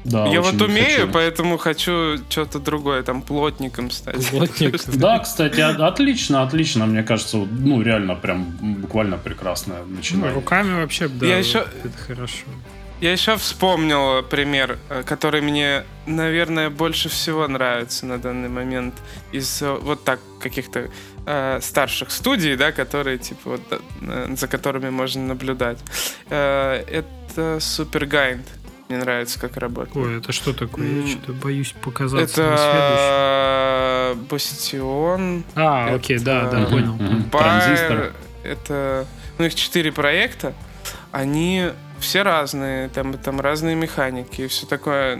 Да, я вот умею, хочу. поэтому хочу что-то другое, там плотником стать. Плотник. (laughs) Да, кстати, отлично, отлично, мне кажется, ну реально прям буквально прекрасное начинание. Ну, руками вообще, да, я еще... это хорошо. Я еще вспомнил пример, э, который мне, наверное, больше всего нравится на данный момент из э, вот так каких-то э, старших студий, да, которые типа вот э, за которыми можно наблюдать. Э, это Supergiant. Мне нравится, как работает. Ой, это что такое? Я что-то боюсь показаться Это Бастион. А, это... окей, да, да, понял. Транзистор. Это... Ну, их четыре проекта. Они все разные, там, там разные механики и все такое.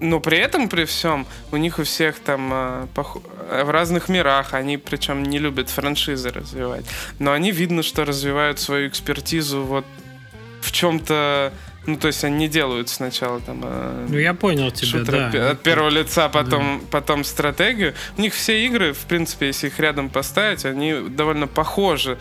Но при этом, при всем, у них у всех там а, пох... в разных мирах, они причем не любят франшизы развивать. Но они видно, что развивают свою экспертизу вот в чем-то ну, то есть они не делают сначала там... Э, ну, я понял тебя, да. От первого лица, потом, да. потом стратегию. У них все игры, в принципе, если их рядом поставить, они довольно похожи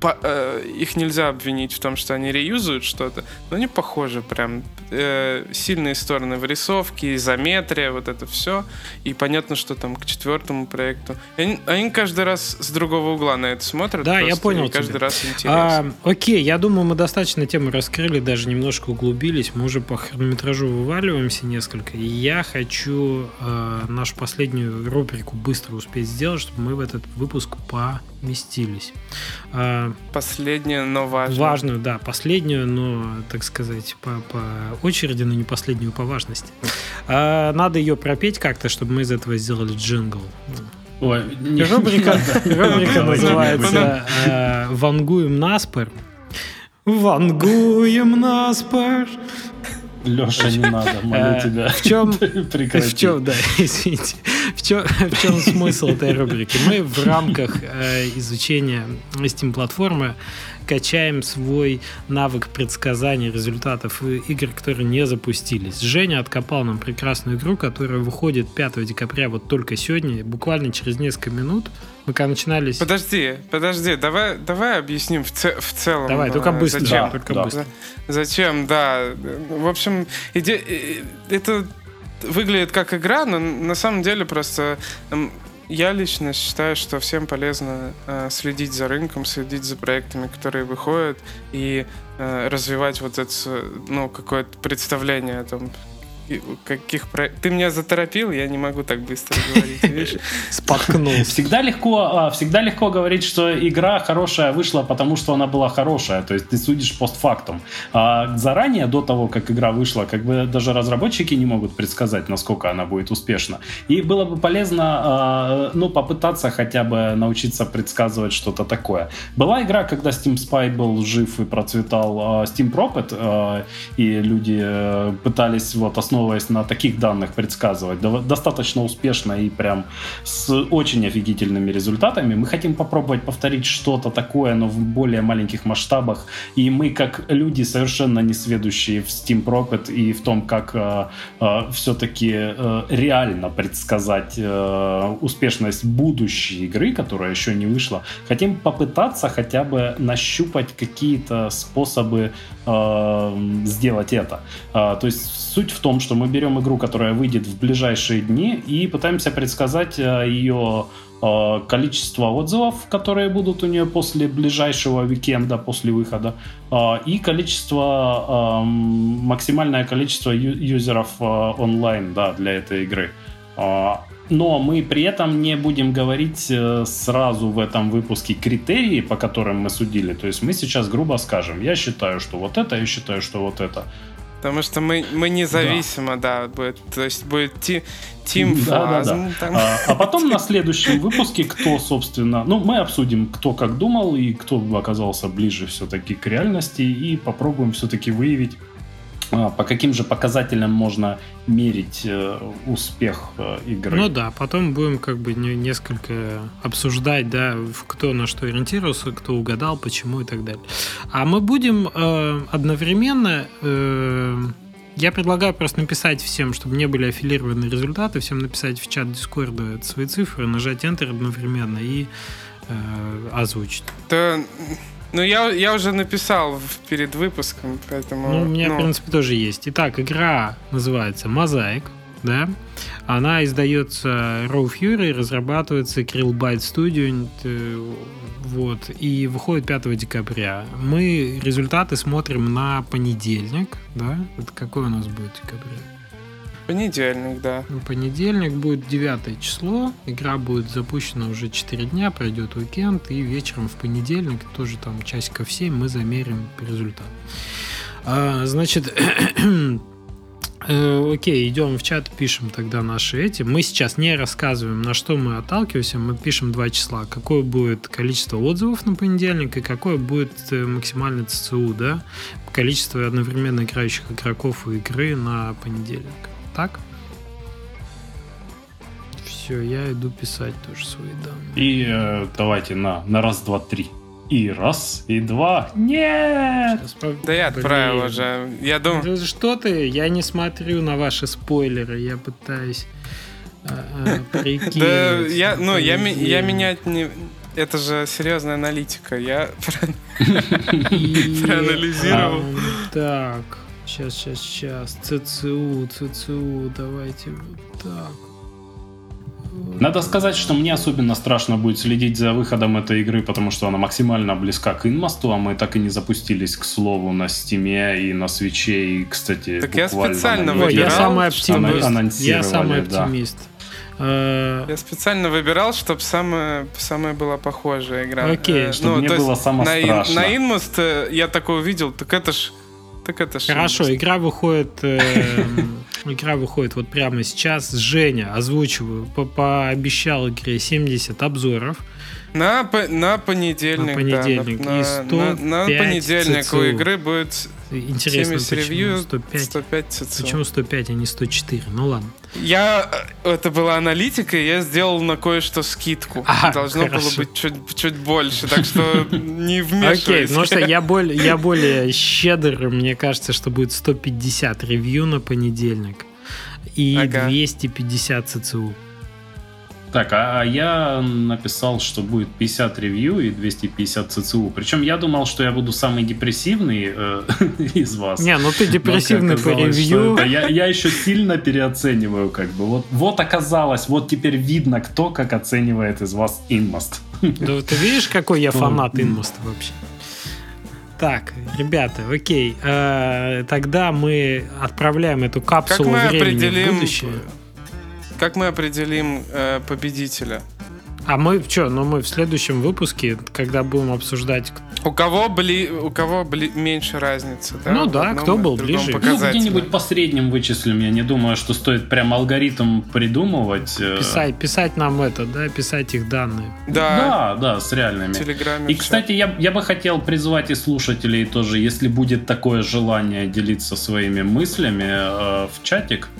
по, э, их нельзя обвинить в том, что они реюзуют что-то, но они похожи прям. Э, сильные стороны в рисовке, изометрия, вот это все. И понятно, что там к четвертому проекту. Они, они каждый раз с другого угла на это смотрят. Да, я понял. Каждый тебя. раз интересно. А, окей, я думаю, мы достаточно тему раскрыли, даже немножко углубились. Мы уже по хронометражу вываливаемся несколько. И я хочу э, нашу последнюю рубрику быстро успеть сделать, чтобы мы в этот выпуск поместились. Э, последнюю, но важную. Важную, да, последнюю, но, так сказать, по, по очереди, но не последнюю по важности. А, надо ее пропеть как-то, чтобы мы из этого сделали джингл. Ой, не, рубрика, рубрика (laughs) называется э, «Вангуем наспор». Вангуем наспор. Леша, не надо, молю э, тебя. В чем, (laughs) в чем, да, (laughs) извините, в чем, в чем смысл этой рубрики? Мы в рамках э, изучения Steam платформы качаем свой навык предсказания результатов игр, которые не запустились. Женя откопал нам прекрасную игру, которая выходит 5 декабря, вот только сегодня, буквально через несколько минут. Мы когда начинались... Подожди, подожди, давай, давай объясним в, ц- в целом. Давай, только э, быстро. Зачем? Да, только да. быстро. Зачем, да. В общем, иде... это выглядит как игра, но на самом деле просто я лично считаю, что всем полезно э, следить за рынком, следить за проектами, которые выходят, и э, развивать вот это, ну, какое-то представление о том, каких про... Ты меня заторопил, я не могу так быстро говорить, видишь? (laughs) Споткнулся. Всегда легко, а, всегда легко говорить, что игра хорошая вышла, потому что она была хорошая. То есть ты судишь постфактум. А заранее, до того, как игра вышла, как бы даже разработчики не могут предсказать, насколько она будет успешна. И было бы полезно, а, ну, попытаться хотя бы научиться предсказывать что-то такое. Была игра, когда Steam Spy был жив и процветал а, Steam Prophet, и люди э, пытались вот основывать основываясь на таких данных, предсказывать достаточно успешно и прям с очень офигительными результатами. Мы хотим попробовать повторить что-то такое, но в более маленьких масштабах. И мы, как люди, совершенно не сведущие в Steam Rocket и в том, как э, э, все-таки э, реально предсказать э, успешность будущей игры, которая еще не вышла, хотим попытаться хотя бы нащупать какие-то способы э, сделать это. Э, то есть суть в том, что мы берем игру, которая выйдет в ближайшие дни, и пытаемся предсказать э, ее э, количество отзывов, которые будут у нее после ближайшего уикенда, после выхода, э, и количество, максимальное количество юзеров онлайн да, для этой игры. Но мы при этом не будем говорить сразу в этом выпуске критерии, по которым мы судили. То есть мы сейчас грубо скажем, я считаю, что вот это, я считаю, что вот это. Потому что мы, мы независимо, да. да, будет. То есть будет ти, Тим да, да, да. А, а потом (laughs) на следующем выпуске, кто, собственно, ну, мы обсудим, кто как думал и кто оказался ближе все-таки к реальности и попробуем все-таки выявить по каким же показателям можно мерить э, успех э, игры? Ну да, потом будем как бы несколько обсуждать, да, кто на что ориентировался, кто угадал, почему и так далее. А мы будем э, одновременно э, я предлагаю просто написать всем, чтобы не были аффилированы результаты, всем написать в чат Дискорда свои цифры, нажать Enter одновременно и э, озвучить. Да, ну, я, я уже написал перед выпуском, поэтому... Ну, у меня, ну... в принципе, тоже есть. Итак, игра называется Mosaic, да? Она издается Raw Fury, разрабатывается Krillbyte Studio, э, вот, и выходит 5 декабря. Мы результаты смотрим на понедельник, да? Это какой у нас будет декабря? Понедельник, да. Ну, понедельник будет 9 число. Игра будет запущена уже 4 дня, пройдет уикенд. И вечером в понедельник, тоже там часиков 7, мы замерим результат. А, значит, (clears throat) э, окей, идем в чат, пишем тогда наши эти. Мы сейчас не рассказываем, на что мы отталкиваемся. Мы пишем два числа. Какое будет количество отзывов на понедельник и какое будет э, максимальное ЦЦУ, да? Количество одновременно играющих игроков у игры на понедельник так? Все, я иду писать тоже свои данные. И э, давайте на, на раз, два, три. И раз, и два. Нет! Сейчас, да я отправил уже. Я думаю... Что ты? Я не смотрю на ваши спойлеры. Я пытаюсь (laughs) а, а, Да, я, ну, я, я менять не... Это же серьезная аналитика. Я (laughs) проанализировал. Так, Сейчас, сейчас, сейчас. ЦЦУ, ЦЦУ, давайте вот так. Надо сказать, что мне особенно страшно будет следить за выходом этой игры, потому что она максимально близка к инмосту, а мы так и не запустились, к слову, на стиме и на свече, и, кстати, Так я специально выбирал. Я самый оптимист. Я самый оптимист. Да. Я специально выбирал, чтобы самая, самая была похожая игра. Окей. Okay. Чтобы ну, мне было самое на, страшно. На Инмост э, я такое увидел, так это ж так это Хорошо, игра выходит, э, игра выходит вот прямо сейчас. Женя, озвучиваю, по пообещал игре 70 обзоров. На, на понедельник, на понедельник. Да, на, и 105 на, на понедельник ЦЦУ. у игры будет Интересно, 70 почему ревью, 105? 105 ЦЦУ. Почему 105, а не 104? Ну ладно. Я, э, это была аналитика, я сделал на кое-что скидку. А, Должно хорошо. было быть чуть, чуть больше, так что (laughs) не вмешивайся. Окей, потому что я более, я более щедр, мне кажется, что будет 150 ревью на понедельник и ага. 250 ЦЦУ. Так, а, а я написал, что будет 50 ревью и 250 ЦЦУ. Причем я думал, что я буду самый депрессивный э, (laughs) из вас. Не, ну ты депрессивный по ревью. Это, я, я еще сильно переоцениваю, как бы. Вот, вот оказалось, вот теперь видно, кто как оценивает из вас инмост. (laughs) Да ты видишь, какой я фанат инмоста вообще? Так, ребята, окей. Э, тогда мы отправляем эту капсулу как мы времени определим... в будущее. Как мы определим э, победителя? А мы что, ну мы в следующем выпуске, когда будем обсуждать, У кого, бли, у кого бли, меньше разницы, да? Ну да, кто был ближе. Ну, где-нибудь по средним вычислим. Я не думаю, что стоит прям алгоритм придумывать. Э. Писать, писать нам это, да, писать их данные. Да, да, да с реальными. Телеграме и, кстати, я, я бы хотел призвать и слушателей тоже, если будет такое желание делиться своими мыслями э, в чатик,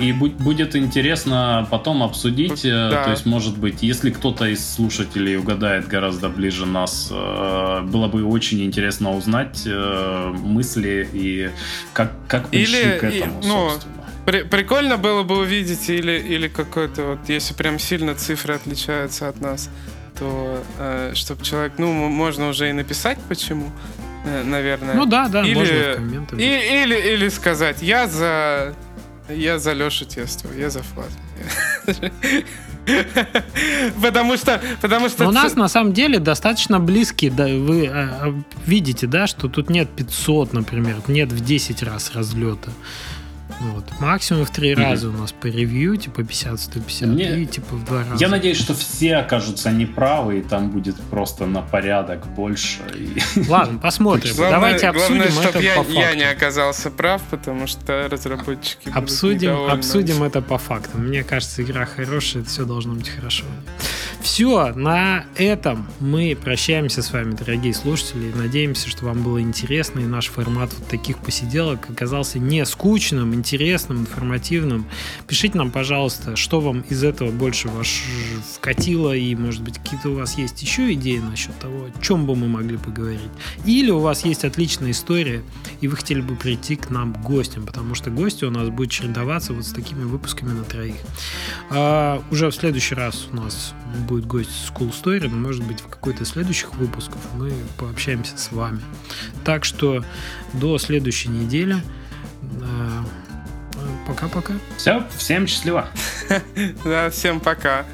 и будет интересно потом обсудить, э, да. то есть, может быть, если кто-то из слушателей угадает гораздо ближе нас, э, было бы очень интересно узнать э, мысли и как, как пришли или, к этому, и, ну, при, прикольно было бы увидеть, или, или какой-то, вот, если прям сильно цифры отличаются от нас, то э, чтобы человек, ну, можно уже и написать, почему, наверное. Ну да, да, или, можно. И, или, или сказать, я за я за Лешу Тестова, я за Флат. (laughs) Потому что, потому что... у нас на самом деле достаточно близкие, да, вы а, видите, да, что тут нет 500, например, нет в 10 раз разлета. Вот. Максимум в три mm-hmm. раза у нас по ревью, типа 50-150, Мне... и типа в два раза. Я надеюсь, что все окажутся неправы, и там будет просто на порядок больше. И... (laughs) Ладно, посмотрим. Главное, Давайте обсудим главное, это я, по факту. я не оказался прав, потому что разработчики Обсудим, обсудим это по факту. Мне кажется, игра хорошая, все должно быть хорошо. Все, на этом мы прощаемся с вами, дорогие слушатели. Надеемся, что вам было интересно, и наш формат вот таких посиделок оказался не скучным, интересным, информативным. Пишите нам, пожалуйста, что вам из этого больше ваш вкатило, и, может быть, какие-то у вас есть еще идеи насчет того, о чем бы мы могли поговорить. Или у вас есть отличная история, и вы хотели бы прийти к нам гостям, потому что гости у нас будут чередоваться вот с такими выпусками на троих. А, уже в следующий раз у нас будет гость с Cool Story, но, может быть, в какой-то из следующих выпусков мы пообщаемся с вами. Так что до следующей недели. Пока-пока. Все, всем счастливо. (laughs) Да, всем пока.